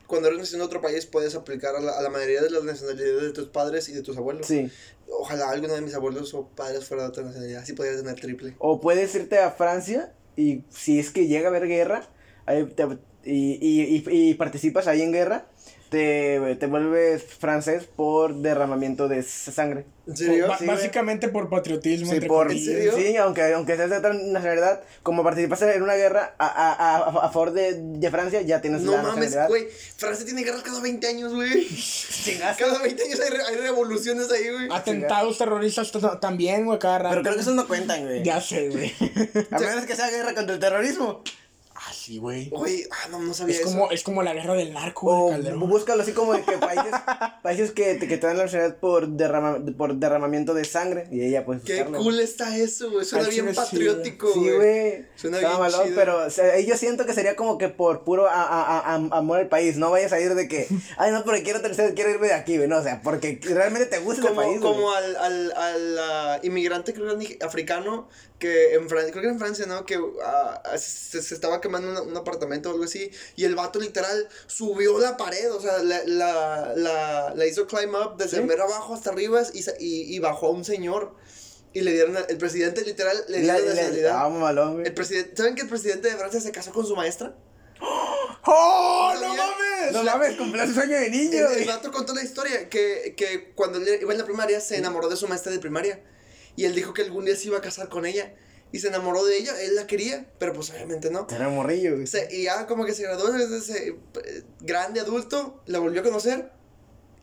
B: cuando eres nacido en otro país puedes aplicar a la, a la mayoría de las nacionalidades de tus padres y de tus abuelos.
A: Sí.
B: Ojalá alguno de mis abuelos o padres fuera de otra nacionalidad. Así podría tener triple.
A: O puedes irte a Francia y si es que llega a haber guerra ahí te- y, y, y, y participas ahí en guerra, te, te vuelves francés por derramamiento de sangre.
B: ¿En serio?
A: Sí,
C: básicamente por patriotismo.
A: Sí, por,
C: comillas.
B: serio?
A: sí, aunque, aunque seas de otra nacionalidad, como participaste en una guerra a, a, a, a favor de, de Francia, ya tienes
B: No
A: la
B: mames,
A: nacionalidad.
B: güey. Francia tiene guerras cada 20 años, güey. Cada 20 años hay, re- hay revoluciones ahí, güey.
C: Atentados terroristas también, güey, cada rato.
A: Pero creo que esos no cuentan, güey.
C: Ya sé, güey.
A: A menos que sea guerra contra el terrorismo.
C: Ah, sí, güey.
B: Güey, ah, no, no sabía
C: Es
B: eso.
C: como, es como la guerra del narco,
A: O
C: güey, Calderón.
A: búscalo así como de que países, países que, te- que te dan la nacionalidad por, derrama, por derramamiento de sangre. Y ella pues
B: Qué
A: buscarlo.
B: cool está eso, güey. Suena
C: Al
B: bien patriótico,
A: Sí,
B: güey.
A: güey.
B: Suena
A: Estaba
B: bien
A: malón,
B: chido.
A: pero o sea, yo siento que sería como que por puro a- a- a- am- amor al país. No vayas a ir de que, ay, no, porque quiero tercer, quiero irme de aquí, güey. No, o sea, porque realmente te gusta
B: como,
A: país. güey.
B: como al, al, al ah, inmigrante creo que era africano que en Francia, creo que en Francia, ¿no? Que ah, se, se estaba quemando una- un apartamento o algo así y el vato literal subió la pared, o sea, la, la, la, la hizo climb up desde
A: Sí.
B: mero abajo hasta arriba y, y, y bajó a un señor y le dieron, a- el presidente literal le dio
A: La-
B: nacionalidad.
A: ah, malón, güey.
B: el presidente, ¿saben que el presidente de Francia se casó con su maestra?
C: ¡Oh, no mames!
A: No mames, cumplió su sueño de niño,
B: El, el vato contó la historia que, que cuando él iba en la primaria se enamoró de su maestra de primaria. Y él dijo que algún día se iba a casar con ella. Y se enamoró de ella, él la quería, pero pues obviamente no.
A: Era morrillo, güey.
B: Se- y ya como que se graduó desde ese eh, grande adulto, la volvió a conocer,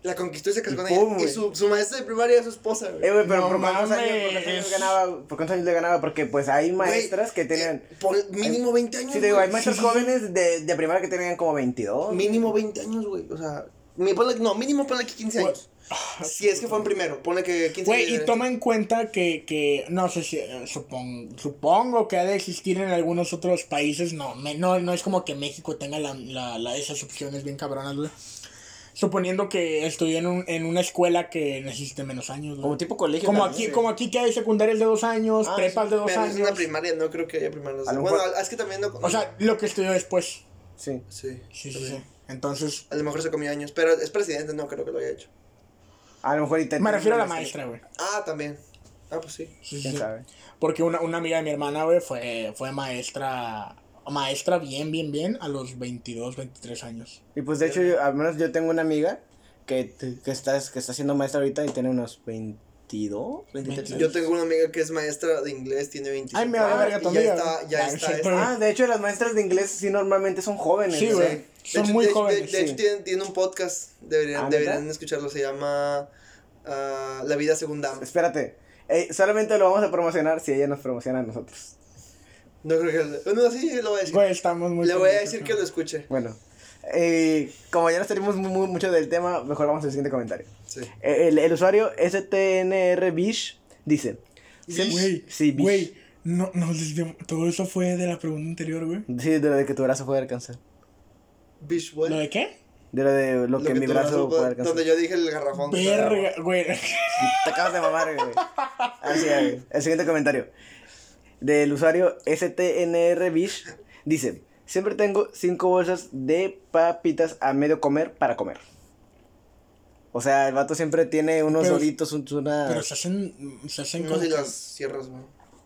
B: la conquistó y se casó
A: Y
B: con
A: pum,
B: ella. Y
A: güey.
B: su, su maestra de primaria es su esposa, güey.
A: Eh, güey, pero
C: No
A: ¿por, cuántos años. ¿por cuántos años ganaba? ¿Por cuántos años le ganaba? Porque pues hay maestras que tenían...
B: Eh, por mínimo 20 años.
A: Sí, te digo, hay
B: güey.
A: maestros
C: Sí,
A: jóvenes de, de primaria que tenían como 22.
B: Mínimo 20 años, güey. O sea, mi- ponle- no, mínimo ponle que 15
C: Güey.
B: años. Si es que fue en primero, ponle que 15
C: Güey,
B: años.
C: y toma en cuenta que, que no sé si, eh, supon- supongo que ha de existir en algunos otros países, no, me- no, no es como que México tenga la, la, la- esas opciones bien cabronas, güey. Suponiendo que estudié en, un, en una escuela que necesite menos años, güey.
A: Como tipo colegio.
C: Como
A: también,
C: aquí,
A: sí.
C: como aquí que hay secundarias de dos años,
A: Ah,
C: prepas de dos
B: Pero es
C: años.
B: una primaria, no creo que haya primarios.
A: A lo
B: Bueno,
A: mejor-
B: es que también no.
C: O sea, lo que estudió después.
A: Sí.
B: sí.
C: Sí, sí, sí. Entonces,
B: A lo mejor se comió años, pero es presidente, no creo que lo haya hecho.
A: A lo mejor y te...
C: me refiero a la maestra, güey.
B: Ah, también. Ah, pues sí.
A: ¿Quién
C: sí.
A: sabe?
C: Porque una, una amiga de mi hermana, güey, fue, fue maestra, maestra bien, bien, bien, a los 22, 23 años.
A: Y pues de hecho, yo- al menos yo tengo una amiga que, que, está, que está siendo maestra ahorita y tiene unos 22, 23
B: Yo tengo una amiga que es maestra de inglés, tiene 25
C: Ay, me vale
B: años,
C: verga tu
B: ya está, ya
C: Ah,
B: está.
A: Ah, de hecho las maestras de inglés sí normalmente son jóvenes.
C: Sí,
A: ¿no?
C: güey.
B: De
C: Son
B: hecho-
C: muy
B: de hecho- de-
C: jóvenes,
B: De, hecho,
A: sí.
B: tiene, tiene un podcast. Deberían,
A: ¿Ah,
B: deberían escucharlo. Se llama ah, La vida segunda.
A: Espérate. eh, solamente lo vamos a promocionar si ella nos promociona a nosotros.
B: No creo que. Bueno, sí, lo voy a decir.
C: Güey, estamos muy
B: Le voy a
C: pendejos,
B: decir
C: ¿no?
B: que lo escuche.
A: Bueno, eh, como ya nos tenemos mu- mu- mucho del tema, mejor vamos al siguiente comentario.
B: Sí.
A: Eh, El, el usuario STNRBish dice...
C: Güey,
A: Sí, Bish.
C: güey, no, desviamos. Todo eso fue de la pregunta anterior, güey.
A: Sí, de lo de que tu brazo puede alcanzar.
B: Bish, what?
C: ¿Lo de qué?
A: De lo de lo,
B: Lo
A: que, mi
B: tu
A: brazo puede alcanzar.
B: Donde yo dije el garrafón.
C: Verga, güey.
A: Te acabas de mamar, güey. Así, güey. El siguiente comentario. Del usuario STNRBish dice: Siempre tengo cinco bolsas de papitas a medio comer para comer. O sea, el vato siempre tiene unos
C: Pero-
A: doritos, un- una.
C: Pero se hacen. Se hacen
B: No si las cierras, güey.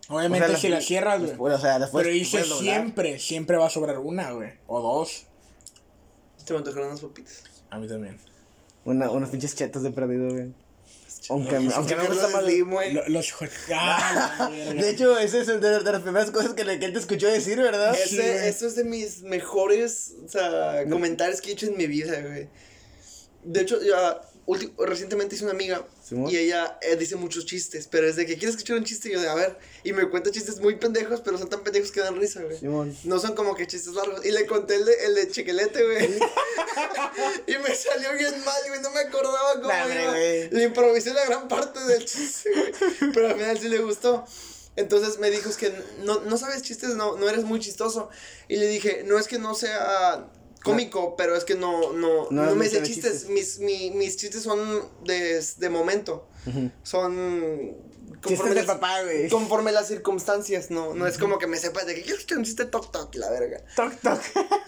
C: Obviamente
A: O sea,
C: si las cierras, güey.
A: después, o sea, después
C: Pero dice siempre, siempre va a sobrar una, güey. O dos.
B: Te me antojaron unas papitas.
C: A mí también.
A: Una, unos pinches chetos de perdido, güey. Aunque, aunque
B: Aunque
A: me gusta más.
B: Slim,
C: Los hijos. Ah.
A: De hecho, ese es el de, de las primeras cosas que, le, que él te escuchó decir, ¿verdad?
C: Sí,
B: Ese,
C: güey.
B: eso es de mis mejores o sea, comentarios que he hecho en mi vida, güey. De hecho, ya recientemente hice una amiga y ella eh, dice muchos chistes, pero es de que quieres escuchar un chiste y yo de a ver, y me cuenta chistes muy pendejos, pero son tan pendejos que dan risa, güey.
A: Simón.
B: No son como que chistes largos. Y le conté el de, el de chiquelete, güey. y me salió bien mal, güey. No me acordaba cómo
A: Nah,
B: iba.
A: güey.
B: Le improvisé la gran parte del chiste, güey. Pero al final sí le gustó. Entonces me dijo, es que no, no sabes chistes, no, no eres muy chistoso. Y le dije, no es que no sea cómico, pero es que no, no,
A: No
B: me sé chistes.
A: chistes.
B: Mis, mi- mis chistes son de, de momento. Son...
A: De
B: las-
A: papá, güey.
B: Conforme las circunstancias, no, no es como que me sepas de que escuchar un chiste toc toc, la verga.
A: Toc, toc.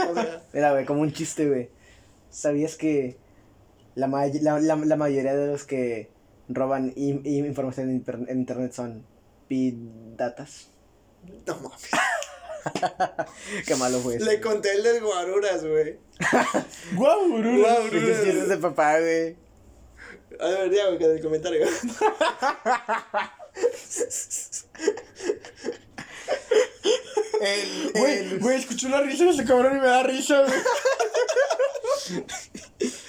B: O sea,
A: Mira, güey, como un chiste, güey. ¿Sabías que la, may- la, la, la mayoría de los que roban in- in- información en, inter- en internet son pidatas?
B: no mames.
A: Qué malo fue eso.
B: Le conté el del guaruras, güey.
C: Bro.
B: Guau,
A: Pinches chistes de papá, güey.
B: A ver, ya, güey, que en el comentario.
A: El,
C: Güey,
A: el-
C: güey, escuché una risa de ese cabrón y me da risa, güey.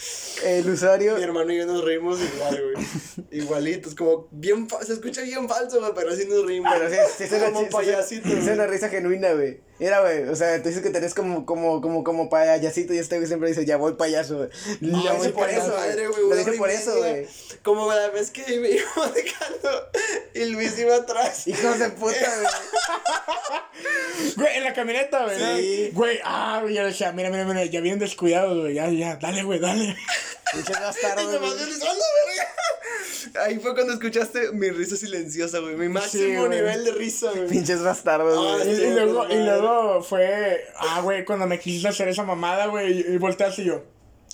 A: el usuario.
B: Mi hermano y yo nos reímos igual, güey. Igualitos, como bien se escucha bien falso, güey, pero así nos reímos.
A: Pero sí, sí es una,
B: Como
A: sí es una-
B: payasito,
A: sí es una risa genuina, güey. Mira, güey, o sea, tú dices que tenés como, como, como, como payasito y este güey siempre dice, ya voy payaso, güey.
C: No,
A: ya voy por eso,
B: madre,
A: güey. Lo
B: y
A: por eso, güey.
B: Como la vez que me iba manejando y Luis iba atrás.
A: Hijos de puta, güey.
C: Güey, en la camioneta, güey.
A: Sí.
C: Güey, ah, güey, yo decía, mira, mira, mira, ya vienen descuidados, güey. Ya, ya, dale, güey, dale.
A: Pinches
B: Y
A: bastardos,
B: nomás
A: güey.
B: yo les, ¡a la verga! Ahí fue cuando escuchaste mi risa silenciosa, güey. Mi máximo nivel de risa, güey.
A: Pinches bastardos,
B: Ah,
C: Y,
A: güey.
C: y luego, y luego fue, ah, güey, cuando me quisiste hacer esa mamada, güey, y, volteaste y yo,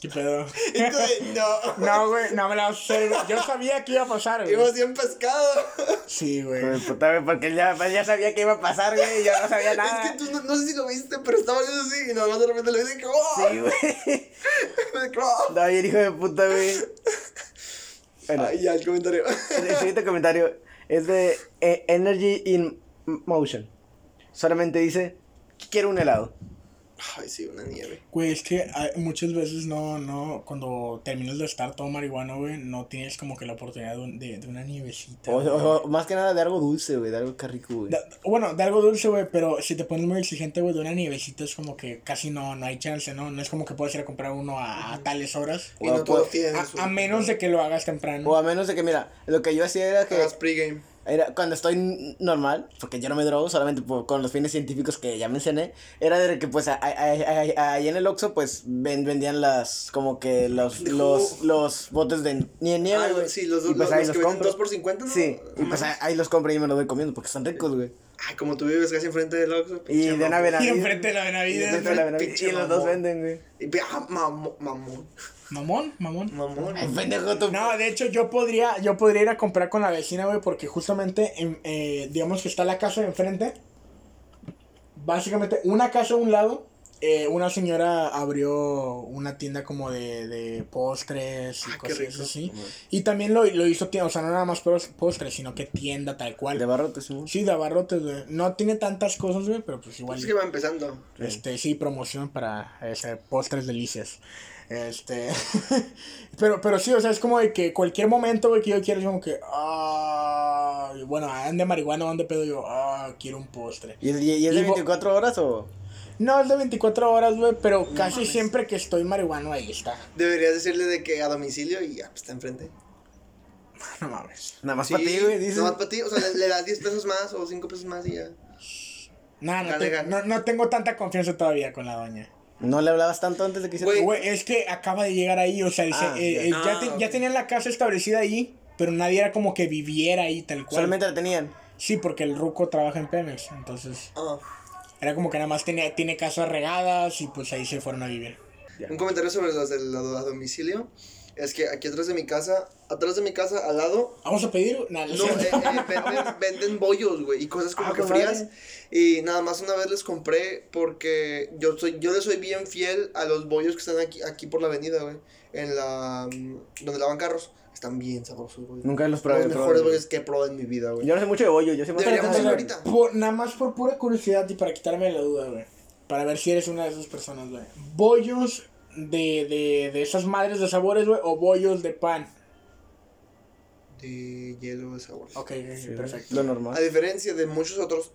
C: ¿qué pedo?
B: Y tú de, no.
C: No, güey, no me la vas a hacer, güey. Yo sabía que iba a pasar, güey.
B: Íbamos bien pescado.
C: Sí, güey.
A: Puta, güey, porque ya, pues, ya sabía que iba a pasar, güey, y yo no sabía nada.
B: Es que tú no, no sé si lo viste, pero estaba yo así y nomás de repente le dije ¡oh!
A: Sí, güey.
B: ¡oh!
A: No, bien, hijo de puta, güey. Bueno,
B: Ay, ya, el comentario.
A: el siguiente comentario es de eh, Energy in Motion. Solamente dice, quiero un helado.
B: Ay, sí, una nieve.
C: Güey, es que hay- muchas veces no, no, cuando terminas de estar todo marihuano, güey, no tienes como que la oportunidad de, un- de, de una nievecita.
A: O, o- o más que nada de algo dulce, güey, de algo que rico, güey.
C: Bueno, de algo dulce, güey, pero si te pones muy exigente, güey, de una nievecita es como que casi no, no hay chance, ¿no? No es como que puedes ir a comprar uno a, a tales horas.
B: Y no
A: O
B: todos
A: pues,
B: tienen
C: A, a menos de que lo hagas temprano.
A: O a menos de que, mira, lo que yo hacía era que...
B: Hagas pregame.
A: Era cuando estoy normal, porque yo no me drogo, solamente por- con los fines científicos que ya mencioné, era de que pues ahí en el Oxxo pues ven- vendían las, como que los, los, los botes de nie- nieve,
B: Ah,
A: güey.
B: sí, los,
A: Y,
B: los,
A: pues,
B: los
A: ahí
B: que
A: los
B: venden
A: compro.
B: 2 por 50, ¿no?
A: Sí, y pues ahí, ahí los compro y me los voy comiendo porque están ricos, güey.
B: Ay, como tú vives casi enfrente del Oxxo.
A: Y de una
B: mamón.
A: Benavides.
C: Y enfrente de la
A: Y
C: Benavides,
A: enfrente de la Benavides, Y los dos venden, güey.
B: Y ah, mamón, mamón.
C: Mamón, mamón.
A: Ay, pendejo, tú.
C: No, de hecho yo podría, yo podría ir a comprar con la vecina, güey, porque justamente, en- eh, digamos que está la casa de enfrente. Básicamente, una casa a un lado, eh, una señora abrió una tienda como de, de postres y
B: Ah,
C: cosas así. Y también lo, lo hizo tienda, o sea, no nada más pos- postres, sino que tienda tal cual.
A: De barrotes, sí.
C: Sí, de abarrotes, güey. No tiene tantas cosas, güey, pero pues igual.
B: Es que va empezando.
C: Este, sí, promoción para ese, postres delicias. Este, pero, pero sí, o sea, es como de que cualquier momento, güey, que yo quiero, es como que, ah, bueno, ande marihuana, ande pedo, yo, ah, quiero un postre.
A: ¿Y es, y- y es de
C: Y vo-
A: 24 horas o...?
C: No, es de 24 horas, güey, pero casi siempre que estoy marihuano, ahí está.
B: Deberías decirle de que a domicilio y ya, pues está enfrente.
C: No mames.
A: Nada más
B: Sí,
A: para ti, güey, dices.
B: Nada más para ti, o sea, le, le das 10 pesos más o 5 pesos más y ya.
C: No, no, te- no, no tengo tanta confianza todavía con la doña.
A: ¿No le hablabas tanto antes de que hiciera
B: Güey,
C: Güey, es que acaba de llegar ahí, o sea, dice,
A: Ah,
C: eh,
A: ya.
C: eh, ya,
B: Ah,
C: te- ya tenían la casa establecida ahí, pero nadie era como que viviera ahí tal cual.
A: Solamente la tenían.
C: Sí, porque el ruco trabaja en Pemex, entonces
B: Ah.
C: era como que nada más tenía, tiene casas regadas y pues ahí se fueron a vivir.
B: Un comentario sobre los del a domicilio. Es que aquí atrás de mi casa, atrás de mi casa, al lado,
C: Vamos a pedir nada,
B: no, eh, eh, venden, venden bollos, güey, y cosas como
A: Ah,
B: que frías.
A: madre.
B: Y nada más una vez les compré porque yo soy yo le soy bien fiel a los bollos que están aquí, aquí por la avenida, güey. En la. mm, donde lavan carros. Están bien sabrosos, güey.
A: Nunca los probé.
B: Los
A: probé,
B: mejores
A: güey.
B: bollos que he probado en mi vida, güey.
A: Yo no sé mucho de bollo, yo sé más
B: Deberíamos
A: de-
B: hacerlo ahorita.
C: Por- nada más por pura curiosidad y para quitarme la duda, güey. Para ver si eres una de esas personas, güey. Bollos de, de, de esas madres de sabores, güey, o bollos de pan.
B: De hielo de sabor.
C: Ok,
A: Sí,
C: perfecto.
A: Lo
B: A
A: normal.
B: diferencia de muchos otros,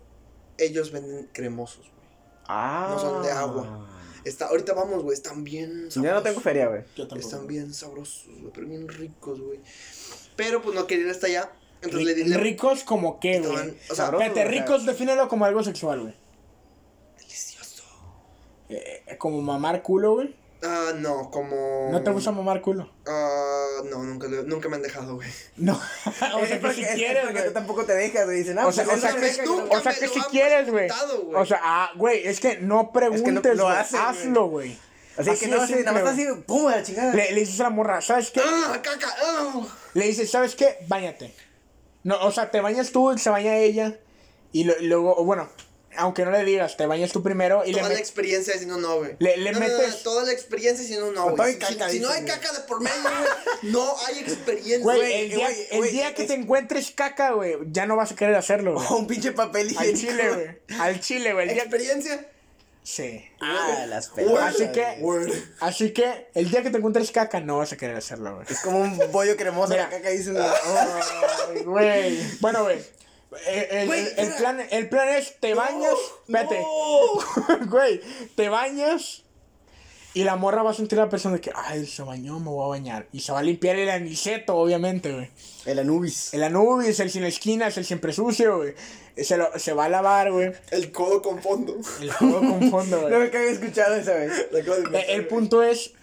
B: ellos venden cremosos, güey.
A: Ah.
B: no son de agua. Está, ahorita vamos, güey, están bien
A: Yo no tengo feria, güey.
C: Yo tampoco.
B: Están bien sabrosos, güey, pero bien ricos, güey. Pero pues no quería ir hasta allá. Entonces le dije.
C: Ricos como qué, güey.
B: o sea,
A: Sabrosos, sea,
C: ricos, defínelo como algo sexual, güey.
B: Delicioso.
C: Eh, como mamar culo, güey.
B: Ah, no, como.
C: ¿No te gusta mamar culo?
B: Ah, no, nunca, lo- nunca me han dejado, güey.
C: No. o sea, que
A: porque-
C: si
A: es
C: quieres,
A: porque
C: güey.
A: tú tampoco te dejas, güey. Dicen, ah,
C: O sea,
A: pues
C: o sea, que, o sea que si quieres, güey. O sea, ah, güey, es que no preguntes, hazlo, güey.
A: Así
C: Así
A: que no,
C: de
A: sí, nada más así, pum, a la chingada.
C: Le, le dices a la morra, ¿sabes qué?
B: ¡Ah, caca! ¡Ah!
C: Le dices, ¿sabes qué? Báñate. No, o sea, te bañas tú, se baña ella. Y lo- luego, o bueno, aunque no le digas, te bañas tú primero y le
B: Toda la
C: metes.
B: experiencia diciendo no, güey.
C: Le- le
B: No, no, no,
C: metes-
B: toda la experiencia diciendo no, güey. Si,
A: caca,
B: si no hay caca de por medio, güey, no hay experiencia.
C: Güey,
A: Güey,
C: el día, el día que
A: es-
C: te encuentres caca, güey, ya no vas a querer hacerlo.
A: O un pinche papel
C: Al
A: higiénico.
C: chile, güey. Al chile, güey. Día...
B: ¿Experiencia?
C: Sí.
A: Ah, las pelas.
C: Así que,
B: Word.
C: así que, el día que te encuentres caca, no vas a querer hacerlo, güey.
A: Es como un bollo cremoso,
C: Mira.
A: la caca dice.
C: Ay, güey. Bueno, güey. Eh, El,
B: Güey,
C: el- el plan, el plan es, te bañas, vete,
B: No.
C: güey, te bañas y la morra va a sentir a la persona de que, ay, se bañó, me voy a bañar. Y se va a limpiar el aniceto, obviamente, güey.
A: El Anubis.
C: El Anubis, el sin esquinas, el siempre sucio, güey. Se, lo, se va a lavar, güey.
B: El codo con fondo.
C: El juego con fondo, güey.
A: No me había escuchado esa vez.
B: Inventar,
C: Eh, El punto es,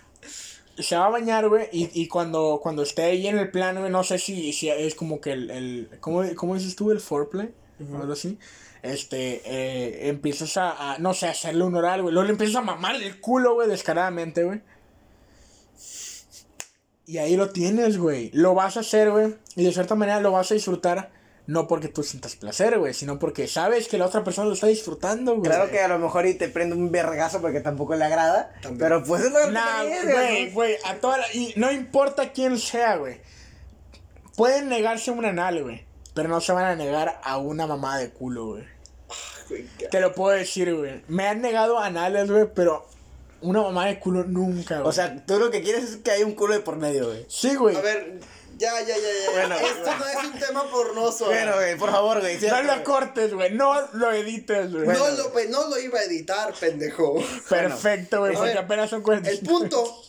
C: se va a bañar, güey, y, y cuando, cuando esté ahí en el plan, güey, no sé si, si es como que el, el ¿cómo, cómo dices tú? El foreplay, o algo así. Este, eh, empiezas a, a, no sé, a hacerle un oral, güey. Luego le empiezas a mamar el culo, güey, descaradamente, güey. Y ahí lo tienes, güey. Lo vas a hacer, güey. Y de cierta manera lo vas a disfrutar. No porque tú sientas placer, güey, sino porque sabes que la otra persona lo está disfrutando, güey.
A: Claro que a lo mejor y te prende un vergazo porque tampoco le agrada.
B: También.
A: Pero pues es lo que
C: Nah, güey, güey, a toda la- y no importa quién sea, güey. Pueden negarse un anal, güey. Pero no se van a negar a una mamá de culo, güey. Te lo puedo decir, güey. Me han negado anales, güey, pero una mamá de culo nunca, güey.
A: O sea, tú lo que quieres es que haya un culo de por medio, güey.
C: sí, güey.
B: A ver, ya, ya, ya, ya.
A: Bueno,
B: Esto no es un tema pornoso.
A: Bueno, güey, por favor, güey.
C: No lo cortes, güey. No lo edites, güey.
B: no, lo, pe- no lo iba a editar, pendejo.
C: Perfecto, güey, porque
B: ver,
C: apenas son cuentas.
B: El punto,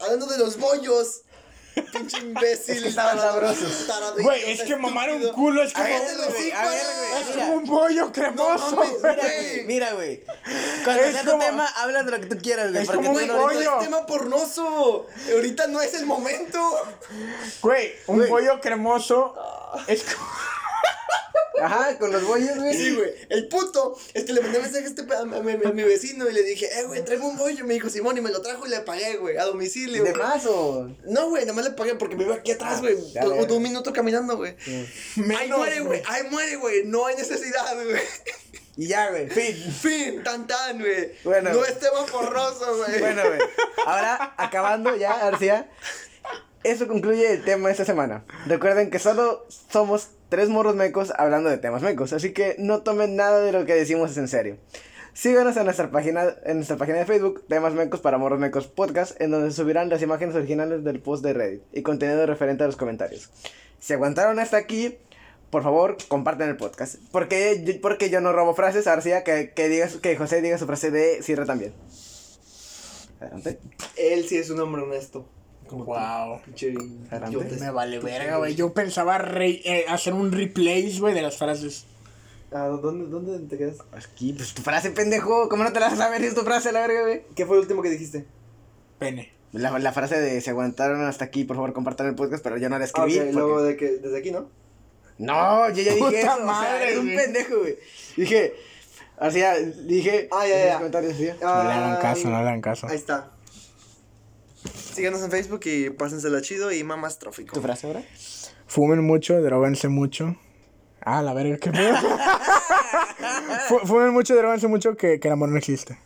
B: hablando de los bollos. Pinche imbécil.
A: Es que estaban sabrosos.
C: Güey, es que mamar un culo es como,
A: güey,
C: es como un bollo cremoso, güey.
A: Mira, güey. Cuando
C: Es
A: sea tu tema, habla de lo que tú quieras, güey.
C: Es como un bollo.
B: es tema pornoso. Ahorita no es el momento.
C: Güey, un bollo cremoso es como...
A: Ajá, con los bollos, güey.
B: Sí, güey. El punto es que le mandé mensaje a, este, a, mi, a mi vecino y le dije, eh, güey, traigo un bollo. Me dijo Simón y me lo trajo y le pagué, güey, a domicilio.
A: ¿De
B: güey.
A: más o...?
B: No, güey, nada más le pagué porque me iba aquí atrás, güey. Todo- todo un minuto caminando, güey. Ahí muere, güey. Ahí muere, güey. No hay necesidad, güey.
A: Y ya, güey, fin.
B: Fin, tan tan, güey.
A: Bueno.
B: No es tema porroso, güey.
A: Bueno, güey. Ahora, acabando ya, García. Eso concluye el tema de esta semana. Recuerden que solo somos tres morros mecos hablando de temas mecos, así que no tomen nada de lo que decimos en serio. Síganos en nuestra página, en nuestra página de Facebook, Temas Mecos para Morros Mecos Podcast, en donde se subirán las imágenes originales del post de Reddit y contenido referente a los comentarios. Si aguantaron hasta aquí, por favor, compartan el podcast. Porque porque yo no robo frases, García, que, que, digas, que José diga su frase de cierre también. Adelante.
B: Él sí es un hombre honesto. Como
C: Wow.
B: Pinche.
C: Me vale verga, güey. Yo pensaba re- eh, hacer un replays, güey, de las frases.
B: Ah, ¿dónde, ¿Dónde te quedas?
A: Aquí, pues tu frase, pendejo. ¿Cómo no te la vas a saber si es tu frase, la verga, güey?
B: ¿Qué fue el último que dijiste?
C: Pene.
A: La, la frase de se aguantaron hasta aquí, por favor, compartan el podcast, pero yo no la
B: Ah,
A: escribí. porque-
B: luego de que desde aquí, ¿no?
A: No, yo ya dije
C: Puta
A: eso. o sea,
C: madre,
A: eres un pendejo, güey. Dije, o sea, dije.
B: Ah, ya,
A: en los
B: ya.
A: comentarios, ¿sí?
C: No le hagan caso, no le hagan caso.
B: Ahí está. Síganos en Facebook y pásensela chido y mamás trófico.
A: ¿Tu frase ahora?
C: Fumen mucho, droguense mucho. Ah, la verga, qué pedo. Fu- Fumen mucho, droguense mucho, que, que el amor no existe.